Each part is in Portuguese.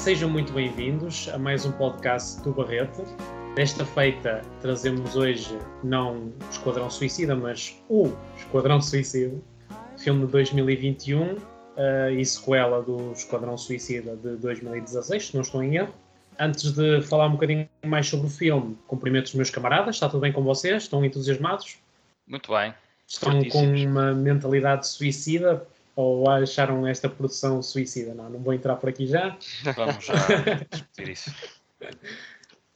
sejam muito bem-vindos a mais um podcast do Barreto. Desta feita, trazemos hoje não o Esquadrão Suicida, mas o Esquadrão Suicida, filme de 2021 uh, e sequela do Esquadrão Suicida de 2016, se não estou em erro. Antes de falar um bocadinho mais sobre o filme, cumprimento os meus camaradas, está tudo bem com vocês? Estão entusiasmados? Muito bem. Estão com uma mentalidade suicida ou acharam esta produção suicida? Não, não vou entrar por aqui já. Vamos já discutir isso.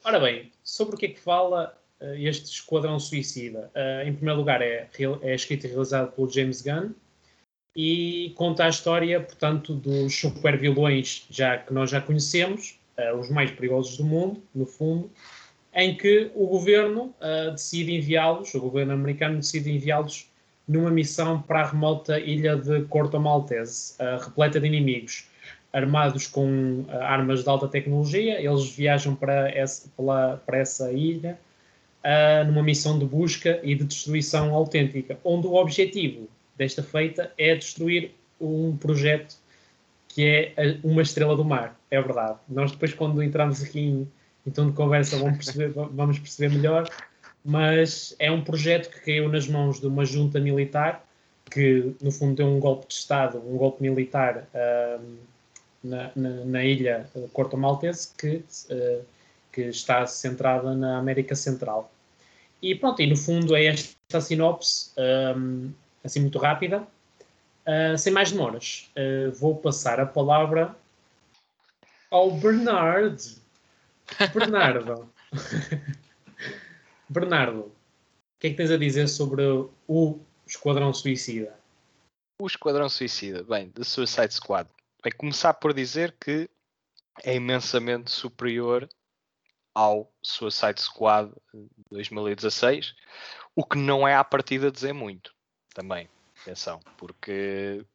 Ora bem, sobre o que é que fala uh, este Esquadrão Suicida? Uh, em primeiro lugar, é, é escrito e realizado pelo James Gunn e conta a história, portanto, dos super vilões já, que nós já conhecemos, uh, os mais perigosos do mundo, no fundo, em que o governo decide enviá-los, o governo americano decide enviá-los numa missão para a remota ilha de Corto Maltese, repleta de inimigos armados com uh, armas de alta tecnologia. Eles viajam para essa, pela, para essa ilha uh, numa missão de busca e de destruição autêntica, onde o objetivo desta feita é destruir um projeto que é uma estrela do mar. É verdade. Nós depois, quando entramos aqui em, em tom de conversa, vamos perceber, vamos perceber melhor. Mas é um projeto que caiu nas mãos de uma junta militar que, no fundo, deu um golpe de Estado, um golpe militar uh, na, na, na ilha Corto Maltese, que, uh, que está centrada na América Central. E pronto, e no fundo é esta sinopse, um, assim muito rápida. Uh, sem mais demoras, uh, vou passar a palavra ao Bernard. Bernardo. Bernardo, o que é que tens a dizer sobre o Esquadrão Suicida? O Esquadrão Suicida, bem, The Suicide Squad. Bem, começar por dizer que é imensamente superior ao Suicide Squad 2016, o que não é à partida dizer muito, também, atenção, porque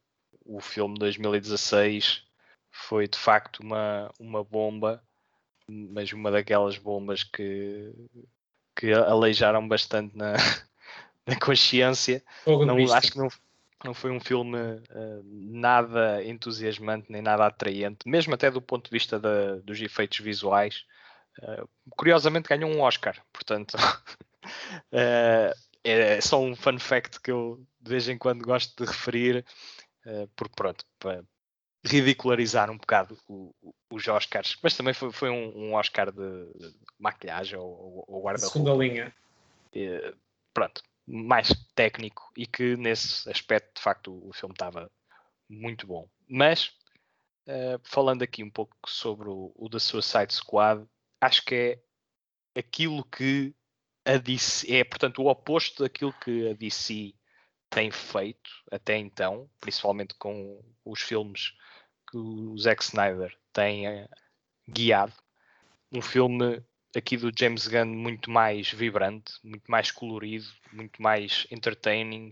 o filme 2016 foi de facto uma, uma bomba, mas uma daquelas bombas que, que aleijaram bastante na, na consciência. Não, acho que não, não foi um filme uh, nada entusiasmante nem nada atraente, mesmo até do ponto de vista da, dos efeitos visuais. Uh, curiosamente ganhou um Oscar, portanto uh, é só um fun fact que eu de vez em quando gosto de referir, porque pronto, para ridicularizar um bocado o, o, os Oscars, mas também foi, foi um, um, Oscar de, de maquilhagem ou, ou guarda-roupa. Segunda linha. pronto, mais técnico e que nesse aspecto de facto o, filme estava muito bom. Mas uh, falando aqui um pouco sobre o, o The Suicide Squad, acho que é aquilo que a DC é, portanto, o oposto daquilo que a DC tem feito até então, principalmente com os filmes que o Zack Snyder tem uh, guiado. Um filme aqui do James Gunn muito mais vibrante, muito mais colorido, muito mais entertaining,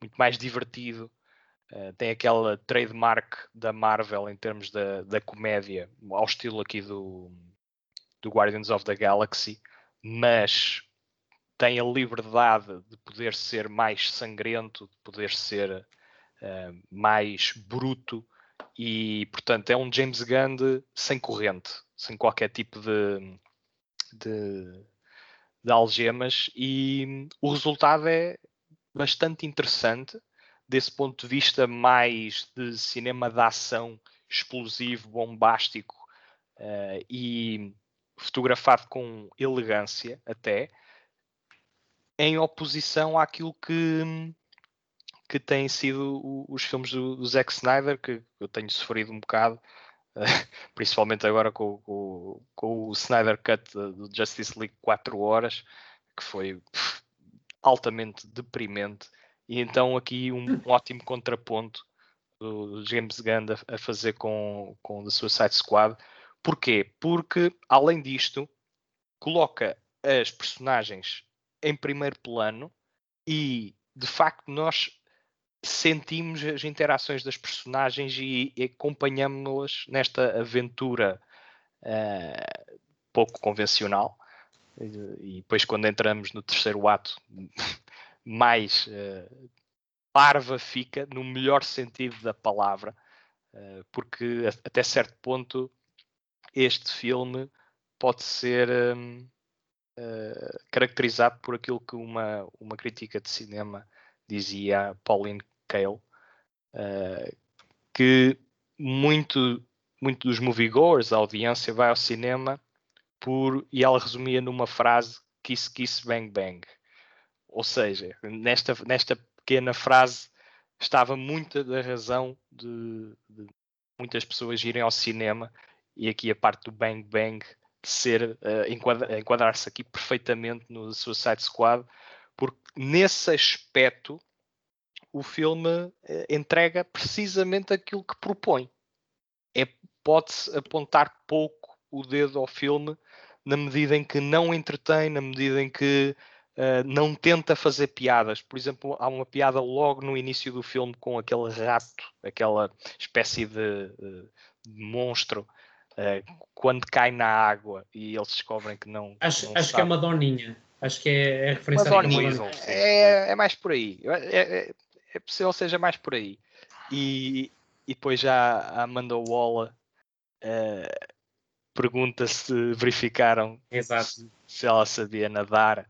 muito mais divertido. Uh, tem aquela trademark da Marvel em termos da, da comédia, ao estilo aqui do, do Guardians of the Galaxy, mas tem a liberdade de poder ser mais sangrento, de poder ser uh, mais bruto e, portanto, é um James Gunn sem corrente, sem qualquer tipo de, de, de algemas. E o resultado é bastante interessante. Desse ponto de vista mais de cinema de ação explosivo, bombástico uh, e fotografado com elegância até, em oposição àquilo que, que têm sido os filmes do, do Zack Snyder, que eu tenho sofrido um bocado principalmente agora com, com, com, o Snyder Cut do Justice League 4 horas, que foi altamente deprimente. E então aqui um, um ótimo contraponto do James Gunn a, a, fazer com, com The Suicide Squad. Porquê? Porque, além disto, coloca as personagens em primeiro plano e, de facto, nós sentimos as interações das personagens e, e acompanhamos-las nesta aventura uh, pouco convencional. E, e, depois, quando entramos no terceiro ato, mais uh, parva fica, no melhor sentido da palavra, uh, porque até certo ponto este filme pode ser um, uh, caracterizado por aquilo que uma, uma crítica de cinema dizia, Pauline Kael, uh, que muito, muito dos moviegoers, a audiência, vai ao cinema por, e ela resumia numa frase, kiss, kiss, bang, bang. Ou seja, nesta, nesta pequena frase estava muita da razão de, de muitas pessoas irem ao cinema e aqui a parte do bang bang ser uh, enquadrar-se aqui perfeitamente no Suicide Squad, porque nesse aspecto o filme uh, entrega precisamente aquilo que propõe. É, Pode-se apontar pouco o dedo ao filme na medida em que não entretém, na medida em que uh, não tenta fazer piadas. Por exemplo, há uma piada logo no início do filme com aquele rato, aquela espécie de, de monstro uh, quando cai na água e eles descobrem que não. Acho, não acho que é uma doninha. Acho que é, é referência a Madonna é, é mais por aí. É, é, é possível seja mais por aí. E, e depois já a Amanda Waller uh, pergunta se verificaram se, se, ela sabia nadar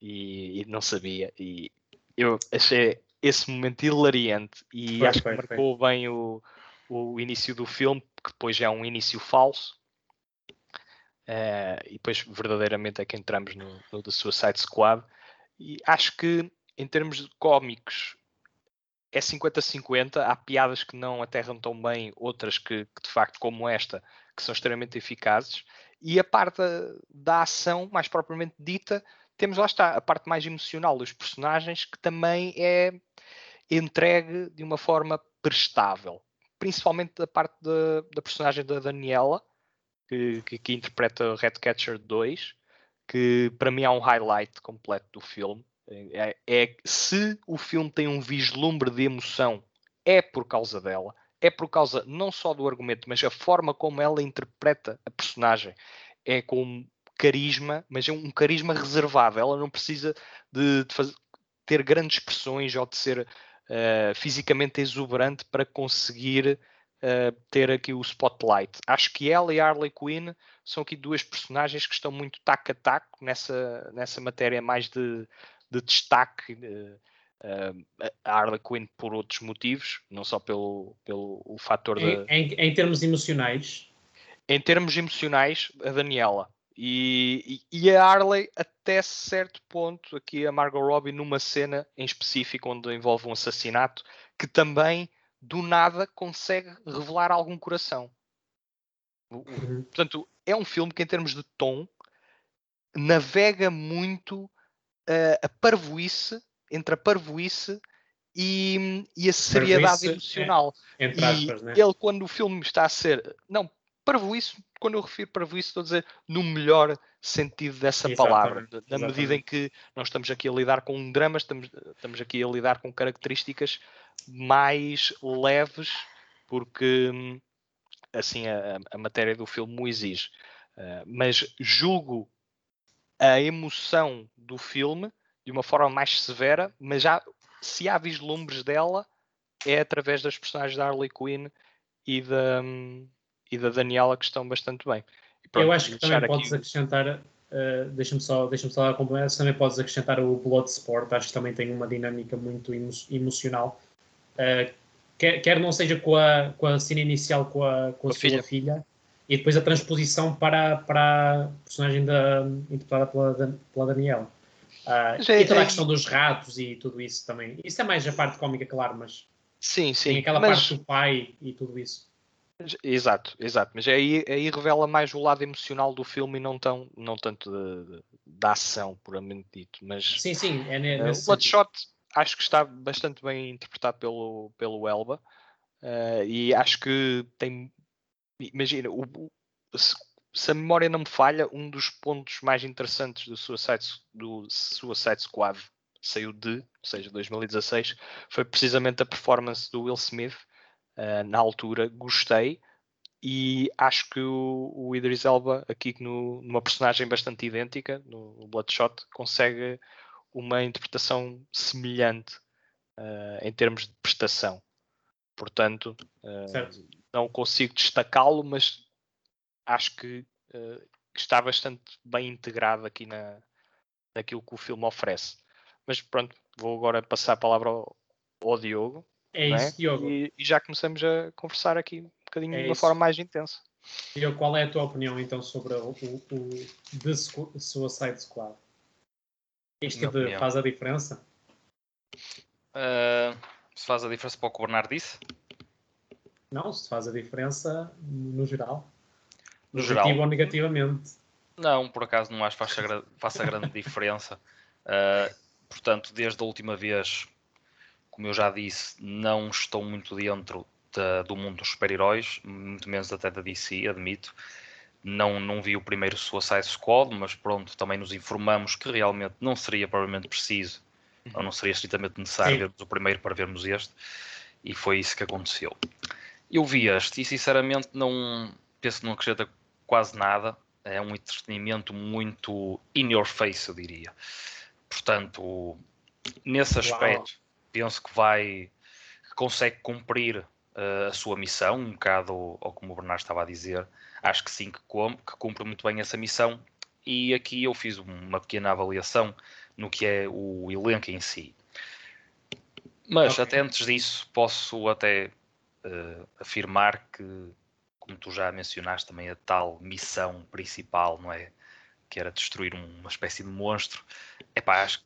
e, e, não sabia. E eu achei esse momento hilariante e foi, acho foi, que marcou foi. bem o, o início do filme, que depois já é um início falso. Uh, e depois verdadeiramente é que entramos no, no The Suicide Squad. E acho que em termos de cómicos é 50-50. Há piadas que não aterram tão bem, outras que, que, de facto, como esta, que são extremamente eficazes. E a parte da, ação, mais propriamente dita, temos lá está a parte mais emocional dos personagens, que também é entregue de uma forma prestável principalmente da parte da personagem da Daniela, que, que, que interpreta Redcatcher 2, que para mim é um highlight completo do filme. É, é, se o filme tem um vislumbre de emoção, é por causa dela, é por causa não só do argumento, mas a forma como ela interpreta a personagem é com carisma, mas é um carisma reservado. Ela não precisa de, de fazer, ter grandes expressões ou de ser uh, fisicamente exuberante para conseguir uh, ter aqui o spotlight. Acho que ela e a Harley Quinn são aqui duas personagens que estão muito taco a taco nessa, nessa matéria mais de, de destaque. Uh, a Harley Quinn por outros motivos, não só pelo, pelo o fator em, de... em, em termos emocionais. Em termos emocionais, a Daniela. E, e, e, a Harley, até certo ponto, aqui a Margot Robbie, numa cena em específico onde envolve um assassinato, que também do nada consegue revelar algum coração. Uhum. Portanto, é um filme que, em termos de tom, navega muito uh, a parvoíce entre a parvoíce e, e a seriedade parvoíce emocional. É, entre aspas, e né? ele, quando o filme está a ser. Não, parvoíce, quando eu refiro parvoíce, estou a dizer no melhor sentido dessa exatamente, palavra, na exatamente. medida em que nós estamos aqui a lidar com um drama, estamos, estamos aqui a lidar com características mais leves, porque assim a, a matéria do filme o exige. Uh, mas julgo a emoção do filme de uma forma mais severa, mas já se há vislumbres dela é através das personagens da Harley Quinn e da, e da Daniela que estão bastante bem. Pronto, eu acho que também podes acrescentar, uh, deixa-me só, deixa só complemento, também podes acrescentar o Bloodsport, acho que também tem uma dinâmica muito emo emocional. Uh, quer, quer não seja com a, com a cena inicial com a, com a, a sua filha. filha. e depois a transposição para, para a personagem da, interpretada pela, pela Daniela. Uh, e toda a questão dos ratos e tudo isso também. Isso é mais a parte cómica, claro, mas sim, sim. tem aquela mas... parte do pai e tudo isso. Exato, exato. Mas aí, aí revela mais o lado emocional do filme e não, tão, não tanto da ação, puramente dito. Mas, sim, sim. É uh, o Bloodshot acho que está bastante bem interpretado pelo, pelo Elba. Uh, e acho que tem. Imagina, o, se, se, a memória não me falha, um dos pontos mais interessantes do Suicide, do Suicide Squad saiu de, ou seja, 2016, foi precisamente a performance do Will Smith uh, na altura, gostei e acho que o, o Idris Elba, aqui no, numa personagem bastante idêntica, no, Bloodshot, consegue uma interpretação semelhante uh, em termos de prestação. Portanto, uh, não consigo destacá-lo, mas acho que uh, está bastante bem integrado aqui na, naquilo que o filme oferece. Mas pronto, vou agora passar a palavra ao, ao Diogo. É isso, é? Diogo. E, e, já começamos a conversar aqui um bocadinho é de uma isso. forma mais intensa. Diogo, qual é a tua opinião então sobre o, o, o The Suicide Squad? Isto de, faz a diferença? Uh, se faz a diferença para o que o Bernardo disse? Não, se faz a diferença no geral. No geral. ou negativamente. Não, por acaso não acho que faça, faça grande diferença. Uh, portanto, desde a última vez, como eu já disse, não estou muito dentro da, do mundo dos super-heróis, muito menos até da DC, admito. Não, não vi o primeiro Suicide Squad, mas pronto, também nos informamos que realmente não seria provavelmente preciso, uhum. ou não seria estritamente necessário Sim. vermos o primeiro para vermos este, e foi isso que aconteceu. Eu vi este e sinceramente não penso que não acrescenta quase nada. É um entretenimento muito in your face, eu diria. Portanto, nesse aspecto, Uau. penso que vai, que consegue cumprir uh, a sua missão, um bocado, ou como o Bernardo estava a dizer, acho que sim, que, que cumpre muito bem essa missão. E aqui eu fiz uma pequena avaliação no que é o elenco em si. Mas okay. até antes disso, posso até uh, afirmar que, como tu já mencionaste, também a tal missão principal, não é? Que era destruir uma espécie de monstro. É pá, acho que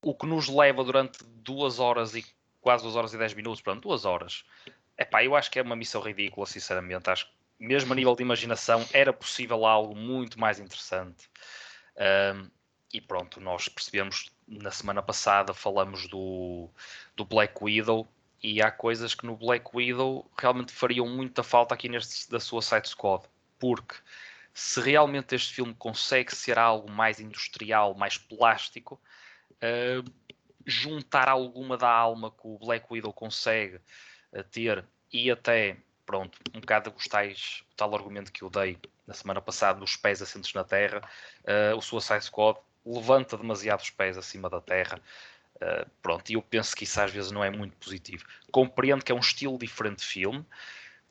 o que nos leva durante duas horas e quase duas horas e dez minutos, pronto, duas horas. É pá, eu acho que é uma missão ridícula, sinceramente. Acho que mesmo a nível de imaginação era possível algo muito mais interessante. Um, e pronto, nós percebemos na semana passada, falamos do, do Black Widow e há coisas que no Black Widow realmente fariam muita falta aqui neste da sua Side Squad, porque se realmente este filme consegue ser algo mais industrial, mais plástico, uh, juntar alguma da alma que o Black Widow consegue uh, ter e até, pronto, um bocado os tais, o tal argumento que eu dei na semana passada dos pés assentos na terra, uh, o Suicide Squad levanta demasiado os pés acima da terra Uh, pronto, e eu penso que isso às vezes não é muito positivo. Compreendo que é um estilo diferente de filme,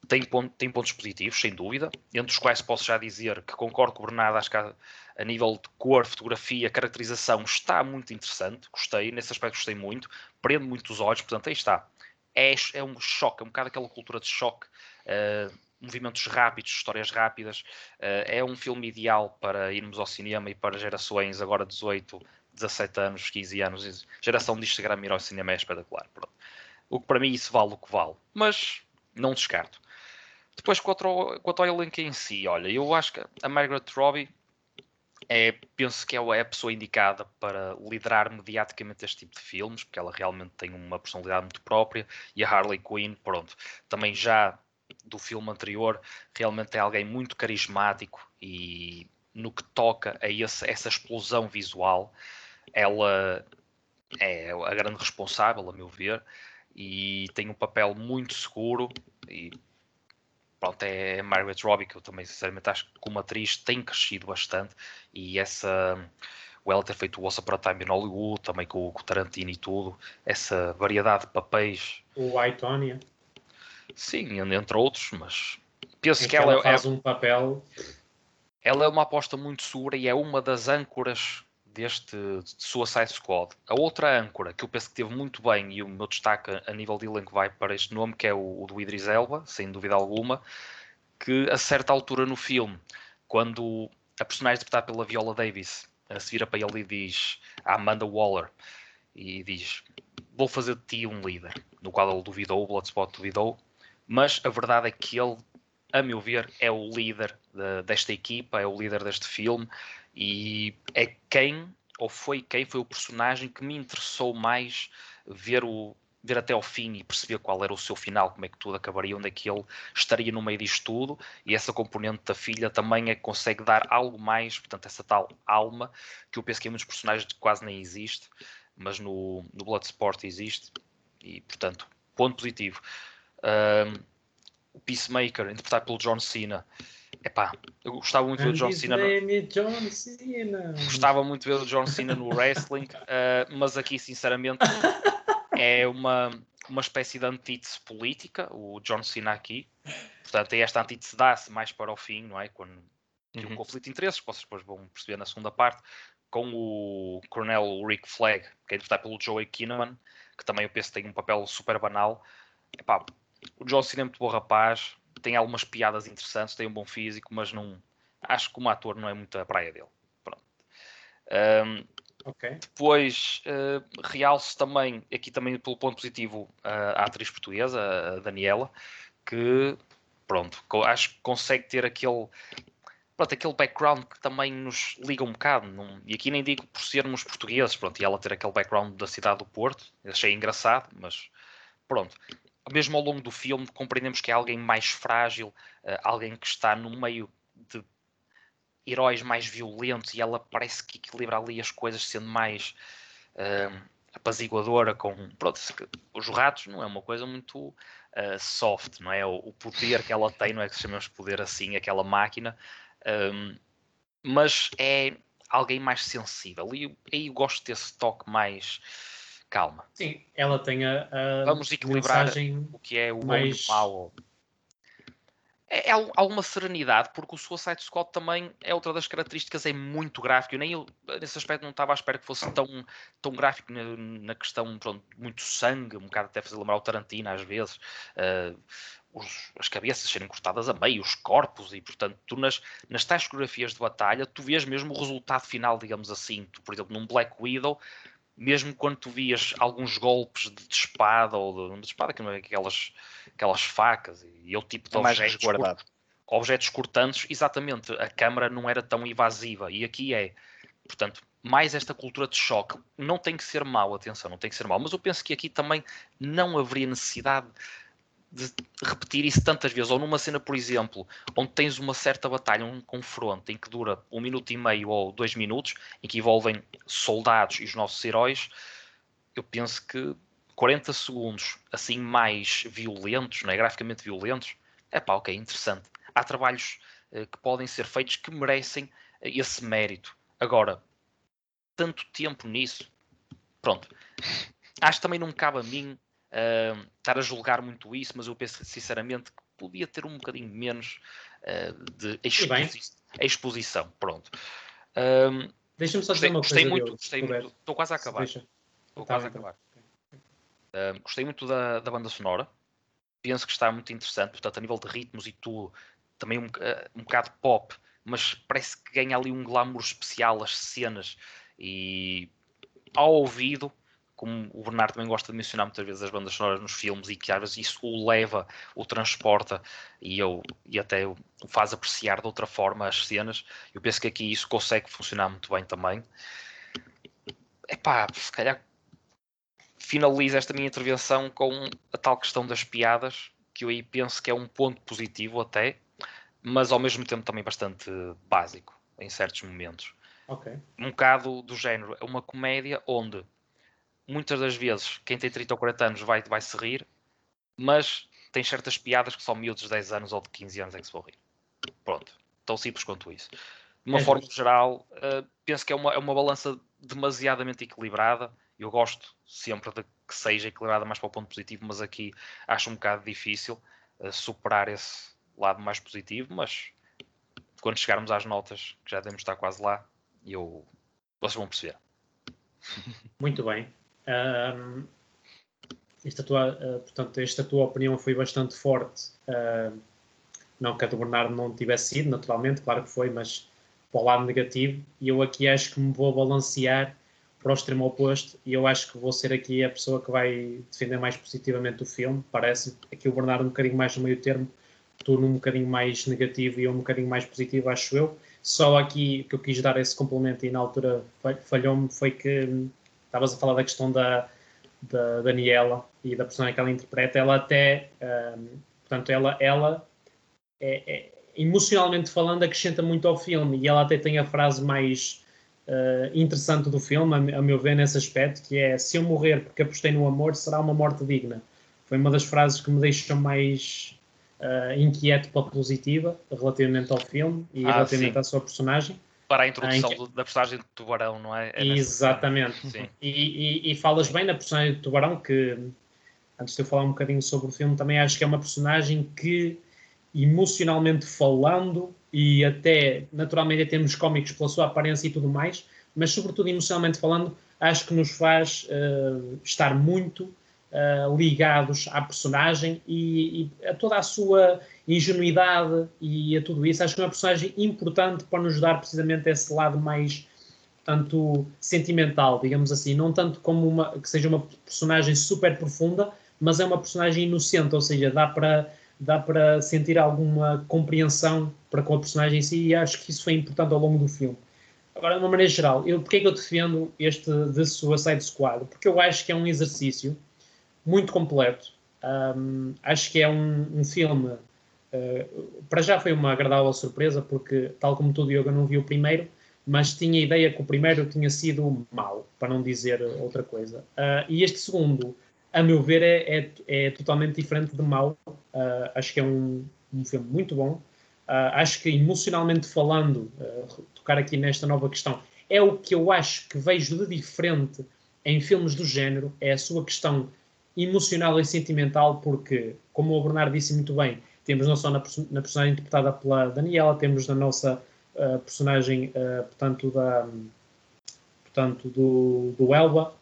tem, ponto, tem pontos positivos, sem dúvida, entre os quais posso já dizer que concordo com o Bernardo, acho que a, a nível de cor, fotografia, caracterização está muito interessante, gostei, nesse aspecto gostei muito, prende muito os olhos, portanto aí está. É, é um choque, é um bocado aquela cultura de choque, uh, movimentos rápidos, histórias rápidas, uh, é um filme ideal para irmos ao cinema e para gerações agora 18 17 anos, 15 anos, geração de Instagram ir ao cinema é espetacular. Pronto. O que para mim isso vale o que vale. Mas não descarto. Depois, quanto ao, quanto ao elenco em si, olha, eu acho que a Margaret Robbie é, penso que é a pessoa indicada para liderar mediaticamente este tipo de filmes, porque ela realmente tem uma personalidade muito própria, e a Harley Quinn, pronto, também já do filme anterior, realmente é alguém muito carismático e no que toca a esse, essa explosão visual, ela é a grande responsável, a meu ver, e tem um papel muito seguro. E pronto, é Margaret Robbie, que eu também, sinceramente, acho que como atriz tem crescido bastante. E essa. O ela ter feito o Once Upon a Time in Hollywood, também com, com o Tarantino e tudo, essa variedade de papéis. O Aitonia. Sim, entre outros, mas penso em que, que ela, ela faz é, um papel. Ela é uma aposta muito segura e é uma das âncoras deste Suicide Squad. A outra âncora que eu penso que teve muito bem e o meu destaque a nível de elenco vai para este nome, que é o, o do Idris Elba, sem dúvida alguma, que a certa altura no filme, quando a personagem interpretada pela Viola Davis se vira para ele e diz a Amanda Waller e diz vou fazer de ti um líder, no qual ele duvidou, o Bloodspot duvidou, mas a verdade é que ele, a meu ver, é o líder de, desta equipa, é o líder deste filme, e é quem, ou foi quem, foi o personagem que me interessou mais ver o ver até ao fim e perceber qual era o seu final, como é que tudo acabaria, onde é que ele estaria no meio disto tudo, e essa componente da filha também é que consegue dar algo mais, portanto, essa tal alma, que eu penso que em muitos personagens quase nem existe, mas no, no Bloodsport existe, e portanto, ponto positivo. Um, o Peacemaker, interpretado pelo John Cena, Epá, eu gostava muito de ver o John Cena. No... John Cena. Gostava muito de ver o John Cena no wrestling, uh, mas aqui, sinceramente, é uma, uma espécie de antítese política, o John Cena aqui, portanto, é esta antítese dá-se mais para o fim, não é? Quando tem Uhum. um conflito de interesses, que vocês depois vão perceber na segunda parte, com o Coronel Rick Flag, que é interpretado pelo Joey Kinnaman, que também eu penso que tem um papel super banal. Epá, o John Cena é muito bom rapaz, tem algumas piadas interessantes, tem um bom físico, mas não acho que como ator não é muito a praia dele. Pronto. Ahm, Ok. depois uh, realço também, aqui também pelo ponto positivo, uh, a atriz portuguesa, a Daniela, que pronto, acho que consegue ter aquele, pronto, aquele background que também nos liga um bocado. não- e aqui nem digo por sermos portugueses, pronto, e ela ter aquele background da cidade do Porto, achei engraçado, mas pronto. Mesmo ao longo do filme compreendemos que é alguém mais frágil, uh, alguém que está no meio de heróis mais violentos e ela parece que equilibra ali as coisas sendo mais ah, apaziguadora com pronto, os ratos não é uma coisa muito ah, soft, não é? O, o poder que ela tem, não é que chamamos de poder assim, aquela máquina, ahm, mas é alguém mais sensível e aí eu gosto desse toque mais calma. Sim, ela tem a, a Vamos equilibrar mensagem. o que é o bom e o mais- mau. É, é al- alguma serenidade, porque o Suicide Squad também é outra das características, é muito gráfico. Eu nem eu, nesse aspecto não estava à espera que fosse tão, tão gráfico na, na questão, pronto, muito sangue, um bocado até fazer lembrar o Tarantino às vezes. ah, os- as cabeças serem cortadas a meio, os corpos, e portanto, tu nas, nas tais coreografias de batalha, tu vês mesmo o resultado final, digamos assim. Tu, por exemplo, num Black Widow, mesmo quando tu vias alguns golpes de, de espada ou de, de espada, que não é aquelas, aquelas facas e o tipo de É mais objetos, resguardado. objetos cortantes, exatamente, a câmara não era tão invasiva e aqui é. Portanto, mais esta cultura de choque. Não tem que ser mau, atenção, não tem que ser mau, mas eu penso que aqui também não haveria necessidade de repetir isso tantas vezes, ou numa cena, por exemplo, onde tens uma certa batalha, um confronto em que dura um minuto e meio ou dois minutos, em que envolvem soldados e os nossos heróis, eu penso que 40 segundos assim mais violentos, não é? graficamente violentos, é pá, ok, interessante. Há trabalhos eh, que podem ser feitos que merecem eh, esse mérito. Agora, tanto tempo nisso, pronto. Acho que também não cabe a mim ah, estar a julgar muito isso, mas eu penso sinceramente que podia ter um bocadinho menos ah, de exposi- exposição. Pronto. Ahm, Deixa-me só dizer uma gostei coisa. muito, se gostei muito. Estou quase a acabar. Estou Tá quase a bem, tá acabar. Ah, gostei muito da, da banda sonora. Penso que está muito interessante, portanto, a nível de ritmos e tudo, também um, boca- um bocado pop, mas parece que ganha ali um glamour especial as cenas e ao ouvido, como o Bernardo também gosta de mencionar muitas vezes as bandas sonoras nos filmes e que às vezes isso o leva, o transporta e, eu, e até o faz apreciar de outra forma as cenas. Eu penso que aqui isso consegue funcionar muito bem também. Epá, se calhar finalizo esta minha intervenção com a tal questão das piadas, que eu aí penso que é um ponto positivo até, mas ao mesmo tempo também bastante básico em certos momentos. Ok. Um bocado do género, é uma comédia onde muitas das vezes quem tem 30 ou 40 anos vai, vai se rir, mas tem certas piadas que só miúdos de 10 anos ou de 15 anos é que se vão rir. Pronto, tão simples quanto isso. De uma É forma justo. geral, eh, penso que é uma, é uma balança demasiadamente equilibrada. Eu gosto sempre de que seja equilibrada mais para o ponto positivo, mas aqui acho um bocado difícil eh, superar esse lado mais positivo. Mas quando chegarmos às notas, que já devemos estar quase lá, eu, vocês vão perceber. Muito bem. Ahm, esta, tua, ah, portanto, esta tua opinião foi bastante forte. Ah, não que a do Bernardo não tivesse sido, naturalmente, claro que foi, mas para o lado negativo. E eu aqui acho que me vou balancear para o extremo oposto. E eu acho que vou ser aqui a pessoa que vai defender mais positivamente o filme. Parece aqui o Bernardo um bocadinho mais no meio termo, tu num bocadinho mais negativo e eu um bocadinho mais positivo, acho eu. Só aqui que eu quis dar esse complemento e na altura fa- falhou-me foi que estavas a falar da questão da, da Daniela e da personagem que ela interpreta. Ela até, hum, portanto, ela, ela é, é- emocionalmente falando, acrescenta muito ao filme e ela até tem a frase mais uh, interessante do filme, a, a meu ver, nesse aspecto, que é se eu morrer porque apostei no amor, será uma morte digna. Foi uma das frases que me deixam mais uh, inquieto para a positiva relativamente ao filme e Ah, relativamente sim. à sua personagem. Para a introdução Ah, em do- da personagem de Tubarão, não é? É Exatamente. Sim. E, e- e falas bem na personagem do Tubarão, que antes de eu falar um bocadinho sobre o filme, também acho que é uma personagem que emocionalmente falando e até naturalmente em termos cómicos pela sua aparência e tudo mais, mas sobretudo emocionalmente falando, acho que nos faz uh, estar muito uh, ligados à personagem e, e, a toda a sua ingenuidade e a tudo isso. Acho que é uma personagem importante para nos dar precisamente esse lado mais tanto sentimental, digamos assim, não tanto como uma que seja uma personagem super profunda, mas é uma personagem inocente, ou seja, dá para dá para sentir alguma compreensão para com a personagem em si e acho que isso foi importante ao longo do filme. Agora, de uma maneira geral, eu, porque é que eu defendo este The Suicide Squad? Porque eu acho que é um exercício muito completo. Um, acho que é um, um filme. Uh, para já foi uma agradável surpresa, porque, tal como tu, Diogo, eu não vi o primeiro, mas tinha a ideia que o primeiro tinha sido mau, para não dizer outra coisa. Uh, e este segundo, a meu ver, é, é, é totalmente diferente de mau. Uh, acho que é um, um filme muito bom. acho que, emocionalmente falando, tocar aqui nesta nova questão, é o que eu acho que vejo de diferente em filmes do género, é a sua questão emocional e sentimental, porque, como o Bernardo disse muito bem, temos não só na, na personagem interpretada pela Daniela, temos na nossa uh, personagem, uh, portanto, da, portanto do, do Elba,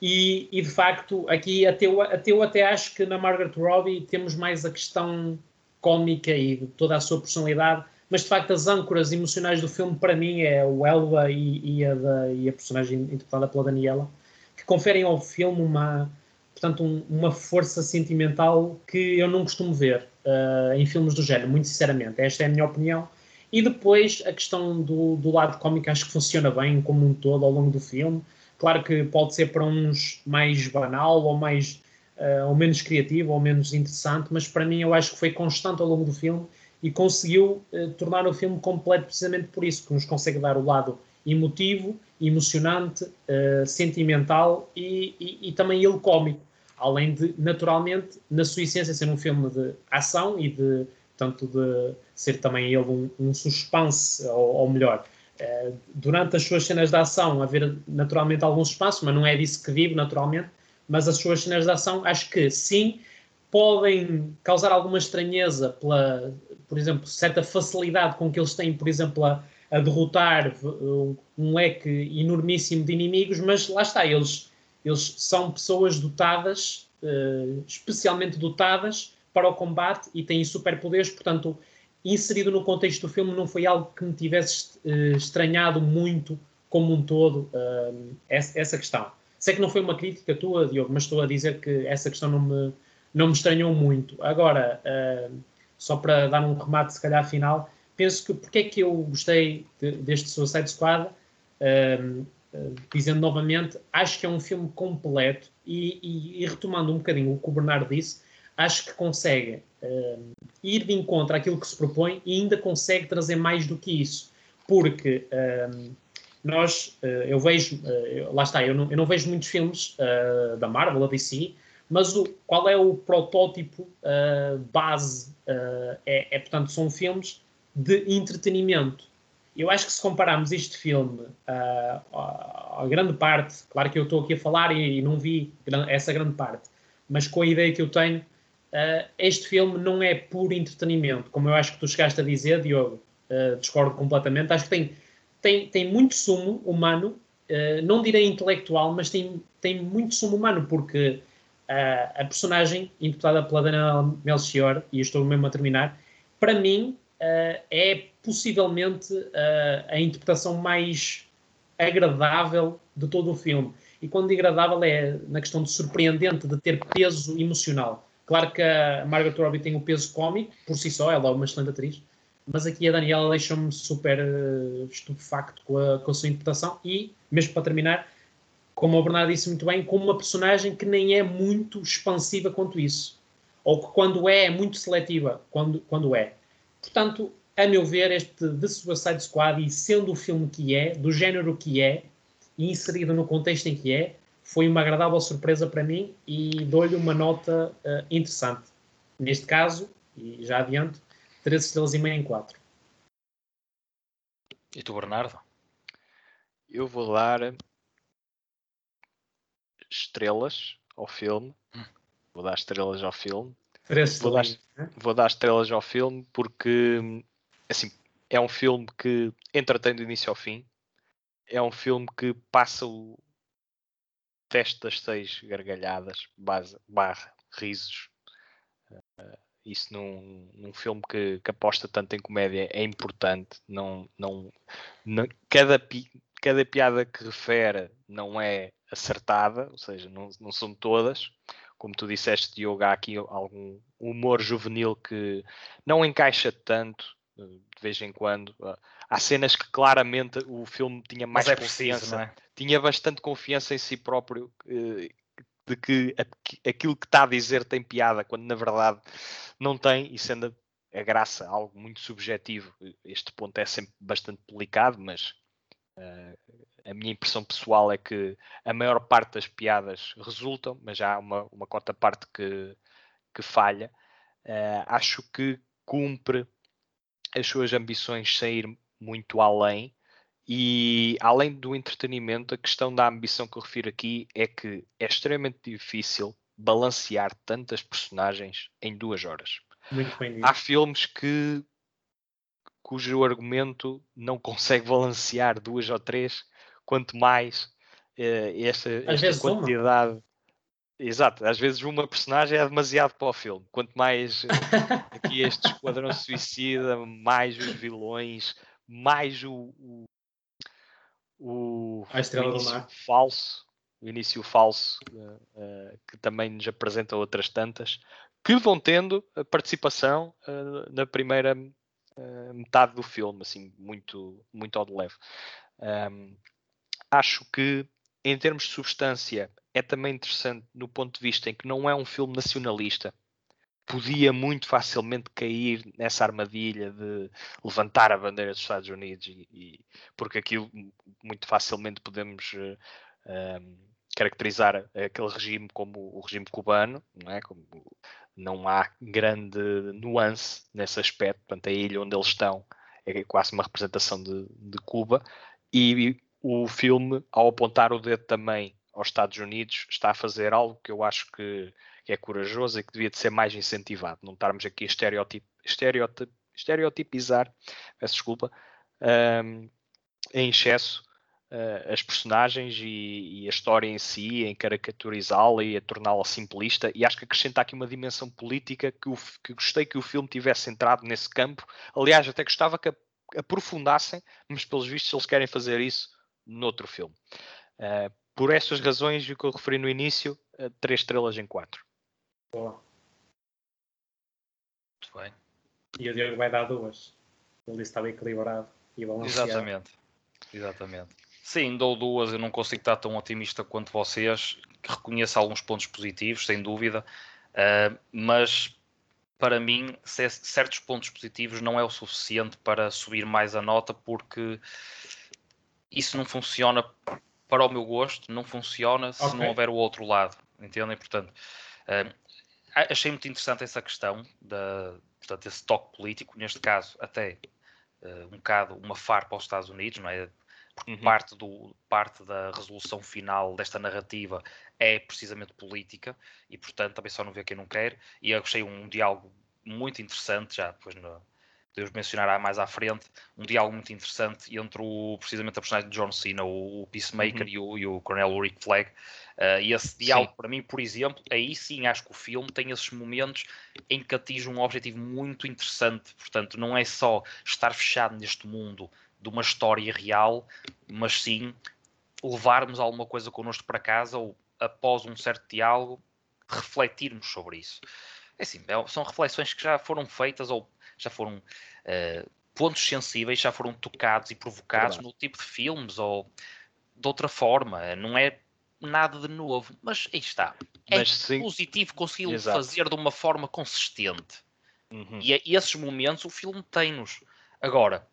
e, e, de facto, aqui até eu, até eu até acho que na Margaret Robbie temos mais a questão cómica e de toda a sua personalidade, mas de facto as âncoras emocionais do filme para mim é o Elba e, e, a, da, e a personagem interpretada pela Daniela, que conferem ao filme uma, portanto, um, uma força sentimental que eu não costumo ver uh, em filmes do género, muito sinceramente. Esta é a minha opinião. E depois a questão do, do lado cómico acho que funciona bem como um todo ao longo do filme. Claro que pode ser para uns mais banal ou mais uh, ou menos criativo ou menos interessante, mas para mim eu acho que foi constante ao longo do filme e conseguiu uh, tornar o filme completo precisamente por isso, que nos consegue dar o lado emotivo, emocionante, uh, sentimental e, e, e, também ele cómico. Além de, naturalmente, na sua essência, ser um filme de ação e de, tanto de ser também ele um, um suspense, ou, ou melhor, uh, durante as suas cenas de ação haver naturalmente algum suspense, mas não é disso que vive naturalmente, mas as suas cenas de ação acho que sim, podem causar alguma estranheza pela, por exemplo, certa facilidade com que eles têm, por exemplo, a, a derrotar um leque enormíssimo de inimigos, mas lá está, eles, eles são pessoas dotadas, uh, especialmente dotadas para o combate e têm superpoderes, portanto, inserido no contexto do filme não foi algo que me tivesse uh, estranhado muito como um todo uh, essa, essa, questão. Sei que não foi uma crítica tua, Diogo, mas estou a dizer que essa questão não me, não me estranhou muito. Agora, só para dar um remate, se calhar, final, penso que porque é que eu gostei de, deste Suicide Squad, uh, uh, dizendo novamente, acho que é um filme completo e, e, e, retomando um bocadinho o que o Bernardo disse, acho que consegue uh, ir de encontro àquilo que se propõe e ainda consegue trazer mais do que isso, porque nós, eu vejo, lá está, eu não, eu não, vejo muitos filmes da Marvel, da DC, mas o, qual é o protótipo base? é, é, portanto, são filmes de entretenimento. Eu acho que se compararmos este filme uh, a grande parte, claro que eu estou aqui a falar e, e, não vi essa grande parte, mas com a ideia que eu tenho, uh, este filme não é puro entretenimento, como eu acho que tu chegaste a dizer, Diogo, uh, discordo completamente. Acho que tem, tem, tem muito sumo humano, não direi intelectual, mas tem, tem muito sumo humano, porque a personagem interpretada pela Dana Melchior, e estou mesmo a terminar, para mim uh, é possivelmente uh, a interpretação mais agradável de todo o filme. E quando digo agradável é na questão de surpreendente, de ter peso emocional. Claro que a Margaret Robbie tem o peso cómico, por si só, ela é uma excelente atriz, mas aqui a Daniela deixa-me super uh, estupefacto com a, com a sua interpretação e, mesmo para terminar, como o Bernardo disse muito bem, como uma personagem que nem é muito expansiva quanto isso. Ou que quando é, é muito seletiva, quando, quando é. Portanto, a meu ver, este The Suicide Squad, e sendo o filme que é, do género que é, e inserido no contexto em que é, foi uma agradável surpresa para mim e dou-lhe uma nota uh, interessante. Neste caso, e já adianto, 3 estrelas e meia em 4. E tu, Bernardo? Eu vou dar estrelas ao filme. Hum. Vou dar estrelas ao filme Três Vou dar, né? vou dar estrelas ao filme porque assim, é um filme que entretém do início ao fim. É um filme que passa o teste das seis gargalhadas base- barra risos. Eh, isso num, num filme que, que aposta tanto em comédia é importante. Não, não, não- cada, pi- cada piada que refere não é acertada, ou seja, não, não são todas. Como tu disseste, Diogo, há aqui algum humor juvenil que não encaixa tanto eh, de vez em quando. Ah, Há cenas que claramente o filme tinha mais é confiança preciso, é? tinha bastante confiança em si próprio eh, de que aquilo que está a dizer tem piada, quando na verdade não tem, e sendo a, graça algo muito subjetivo, este ponto é sempre bastante delicado, mas eh, a minha impressão pessoal é que a maior parte das piadas resultam, mas há uma, uma cota parte que, que falha. Eh, acho que cumpre as suas ambições sem ir muito além. E além do entretenimento, a questão da ambição que eu refiro aqui é que é extremamente difícil balancear tantas personagens em duas horas. Muito bem dito. Há filmes que cujo argumento não consegue balancear duas ou três, quanto mais eh, esta, esta vezes uma. quantidade. Exato, às vezes uma personagem é demasiado para o filme. Quanto mais eh, aqui este esquadrão suicida, mais os vilões, mais o, o, o, A Estrela o do Mar. falso, o início falso, eh, eh, que também nos apresenta outras tantas, que vão tendo a participação eh, na primeira metade do filme, assim, muito, muito ao de leve. Ahm, acho que, em termos de substância, é também interessante no ponto de vista em que não é um filme nacionalista. Podia muito facilmente cair nessa armadilha de levantar a bandeira dos Estados Unidos, e, e- porque aquilo muito facilmente podemos eh, ahm, caracterizar aquele regime como o regime cubano, não é? Como não há grande nuance nesse aspecto. Portanto, a ilha onde eles estão é quase uma representação de, de Cuba. E o filme, ao apontar o dedo também aos Estados Unidos, está a fazer algo que eu acho que, que é corajoso e que devia de ser mais incentivado. Não estarmos aqui a estereotip, estereotip, estereotipizar, peço desculpa, ahm, em excesso uh, as personagens e, e a história em si, em caricaturizá-la e a torná-la simplista, e acho que acrescenta aqui uma dimensão política que, o, que gostei que o filme tivesse entrado nesse campo. Aliás, até gostava que aprofundassem, mas pelos vistos eles querem fazer isso noutro filme. Uh, por essas razões, e o que eu referi no início, uh, três estrelas em quatro. Boa. Muito bem. E o Diogo vai dar duas. Ele disse que estava equilibrado e balanceado. Exatamente. Exatamente. Sim, dou duas, eu não consigo estar tão otimista quanto vocês. Reconheço alguns pontos positivos, sem dúvida, uh, mas para mim, ce- certos pontos positivos não é o suficiente para subir mais a nota, porque isso não funciona para o meu gosto, não funciona se Ok. não houver o outro lado, entendem? Portanto, uh, achei muito interessante essa questão, da, portanto, esse toque político, neste caso, até uh, um bocado uma farpa aos Estados Unidos, não é? Porque Uhum. parte, do, parte da resolução final desta narrativa é precisamente política e, portanto, também só não vê quem não quer. E eu achei um diálogo muito interessante, já depois no, podemos mencionar mais à frente, um diálogo muito interessante entre o, precisamente a personagem de John Cena, o, Peacemaker Uhum. e, o, e o Coronel Ulrich Flag. Uh, e esse diálogo, para mim, por exemplo, aí sim acho que o filme tem esses momentos em que atinge um objetivo muito interessante. Portanto, não é só estar fechado neste mundo de uma história real, mas sim levarmos alguma coisa connosco para casa ou após um certo diálogo refletirmos sobre isso. É assim, é- são reflexões que já foram feitas ou já foram eh, pontos sensíveis, já foram tocados e provocados Verdade. no tipo de filmes ou de outra forma. Não é nada de novo, mas aí está. É Mas sim- positivo conseguir Exato. fazer de uma forma consistente. Uhum. E, e esses momentos o filme tem-nos. Agora,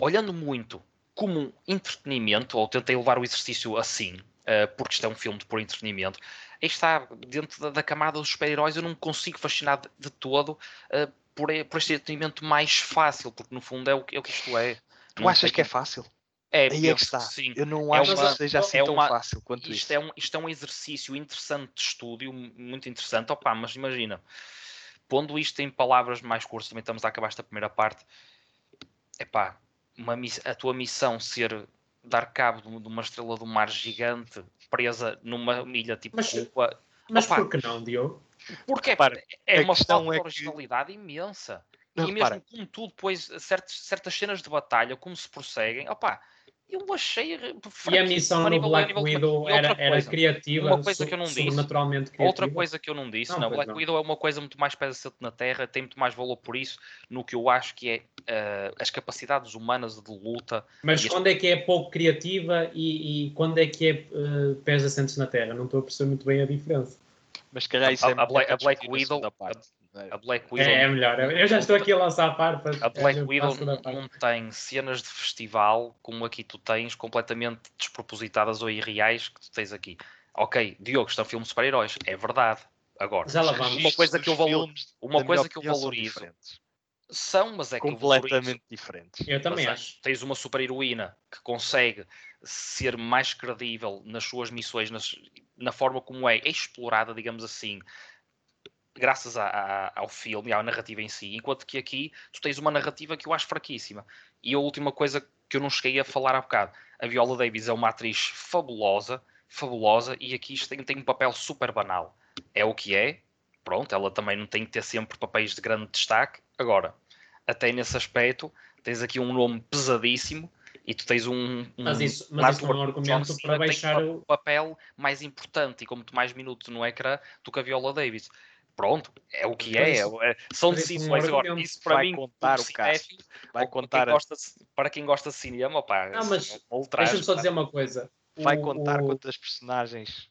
olhando muito como um entretenimento, ou tentei levar o exercício assim, eh, porque isto é um filme de por entretenimento, aí está, dentro da, da camada dos super-heróis, eu não consigo fascinar de, de todo eh, por, e- por este entretenimento mais fácil, porque no fundo é o, que- é o que isto é. Tu Não achas que é fácil? É, Aí é que está. sim. Eu não É acho uma- que seja assim é tão uma- fácil quanto Isto isso. é, um, isto é um exercício interessante de estúdio, muito interessante. Opa, mas imagina, pondo isto em palavras mais curtas, também estamos a acabar esta primeira parte. Epá, uma, a tua missão ser dar cabo de uma estrela do mar gigante presa numa ilha tipo Mas- Cuba. Mas Opa. por que não, Diogo? Porque é, Repara, é uma questão falta de é que- originalidade imensa. Não, e mesmo repara. como tudo, depois, certas, certas cenas de batalha, como se prosseguem, opá, eu achei. E a missão no Black Widow era, era criativa, Uma coisa que eu não disse. sobrenaturalmente criativa. Outra coisa que eu não disse, Não, não, Black não. Widow é uma coisa muito mais presente na Terra, tem muito mais valor por isso, no que eu acho que é eh, as capacidades humanas de luta. Mas Este- quando é que é pouco criativa e, e quando é que é uh, pés assentes na terra? Não estou a perceber muito bem a diferença. Mas se calhar isso A- é a Black- a Black discutir na Widow- parte, é? A Black Widow, É, é melhor. Eu já estou aqui a lançar a Black É, Widow passo da não, parte. não tem cenas de festival como aqui tu tens, completamente despropositadas ou irreais que tu tens aqui. Ok, Diogo, isto é um filme de super-heróis, é verdade. Agora, Já lá Os vamos. Uma coisa que eu uma coisa que eu valorizo. São, mas é completamente diferentes. Eu também Mas, acho. Tens uma super-heroína que consegue ser mais credível nas suas missões, nas- na forma como é explorada, digamos assim, graças a- a- ao filme e à narrativa em si. Enquanto que aqui tu tens uma narrativa que eu acho fraquíssima. E a última coisa que eu não cheguei a falar há bocado: a Viola Davis é uma atriz fabulosa, fabulosa, e aqui isto tem, tem um papel super banal. É o que é. Pronto, ela também não tem que ter sempre papéis de grande destaque. Agora, até nesse aspecto, tens aqui um nome pesadíssimo e tu tens um. um Mas isso, um mas isso não é um argumento para baixar um o. papel mais importante e com muito mais minutos no ecrã do que a Viola Davis. Pronto, é o que é. isso- é- são decisões. Agora, argumento. isso para Vai mim, contar o caso. cinéfilo, Vai contar, quem gosta de- para quem gosta de cinema, pá, Não, mas é Deixa-me só dizer uma coisa. vai O- contar o- quantas personagens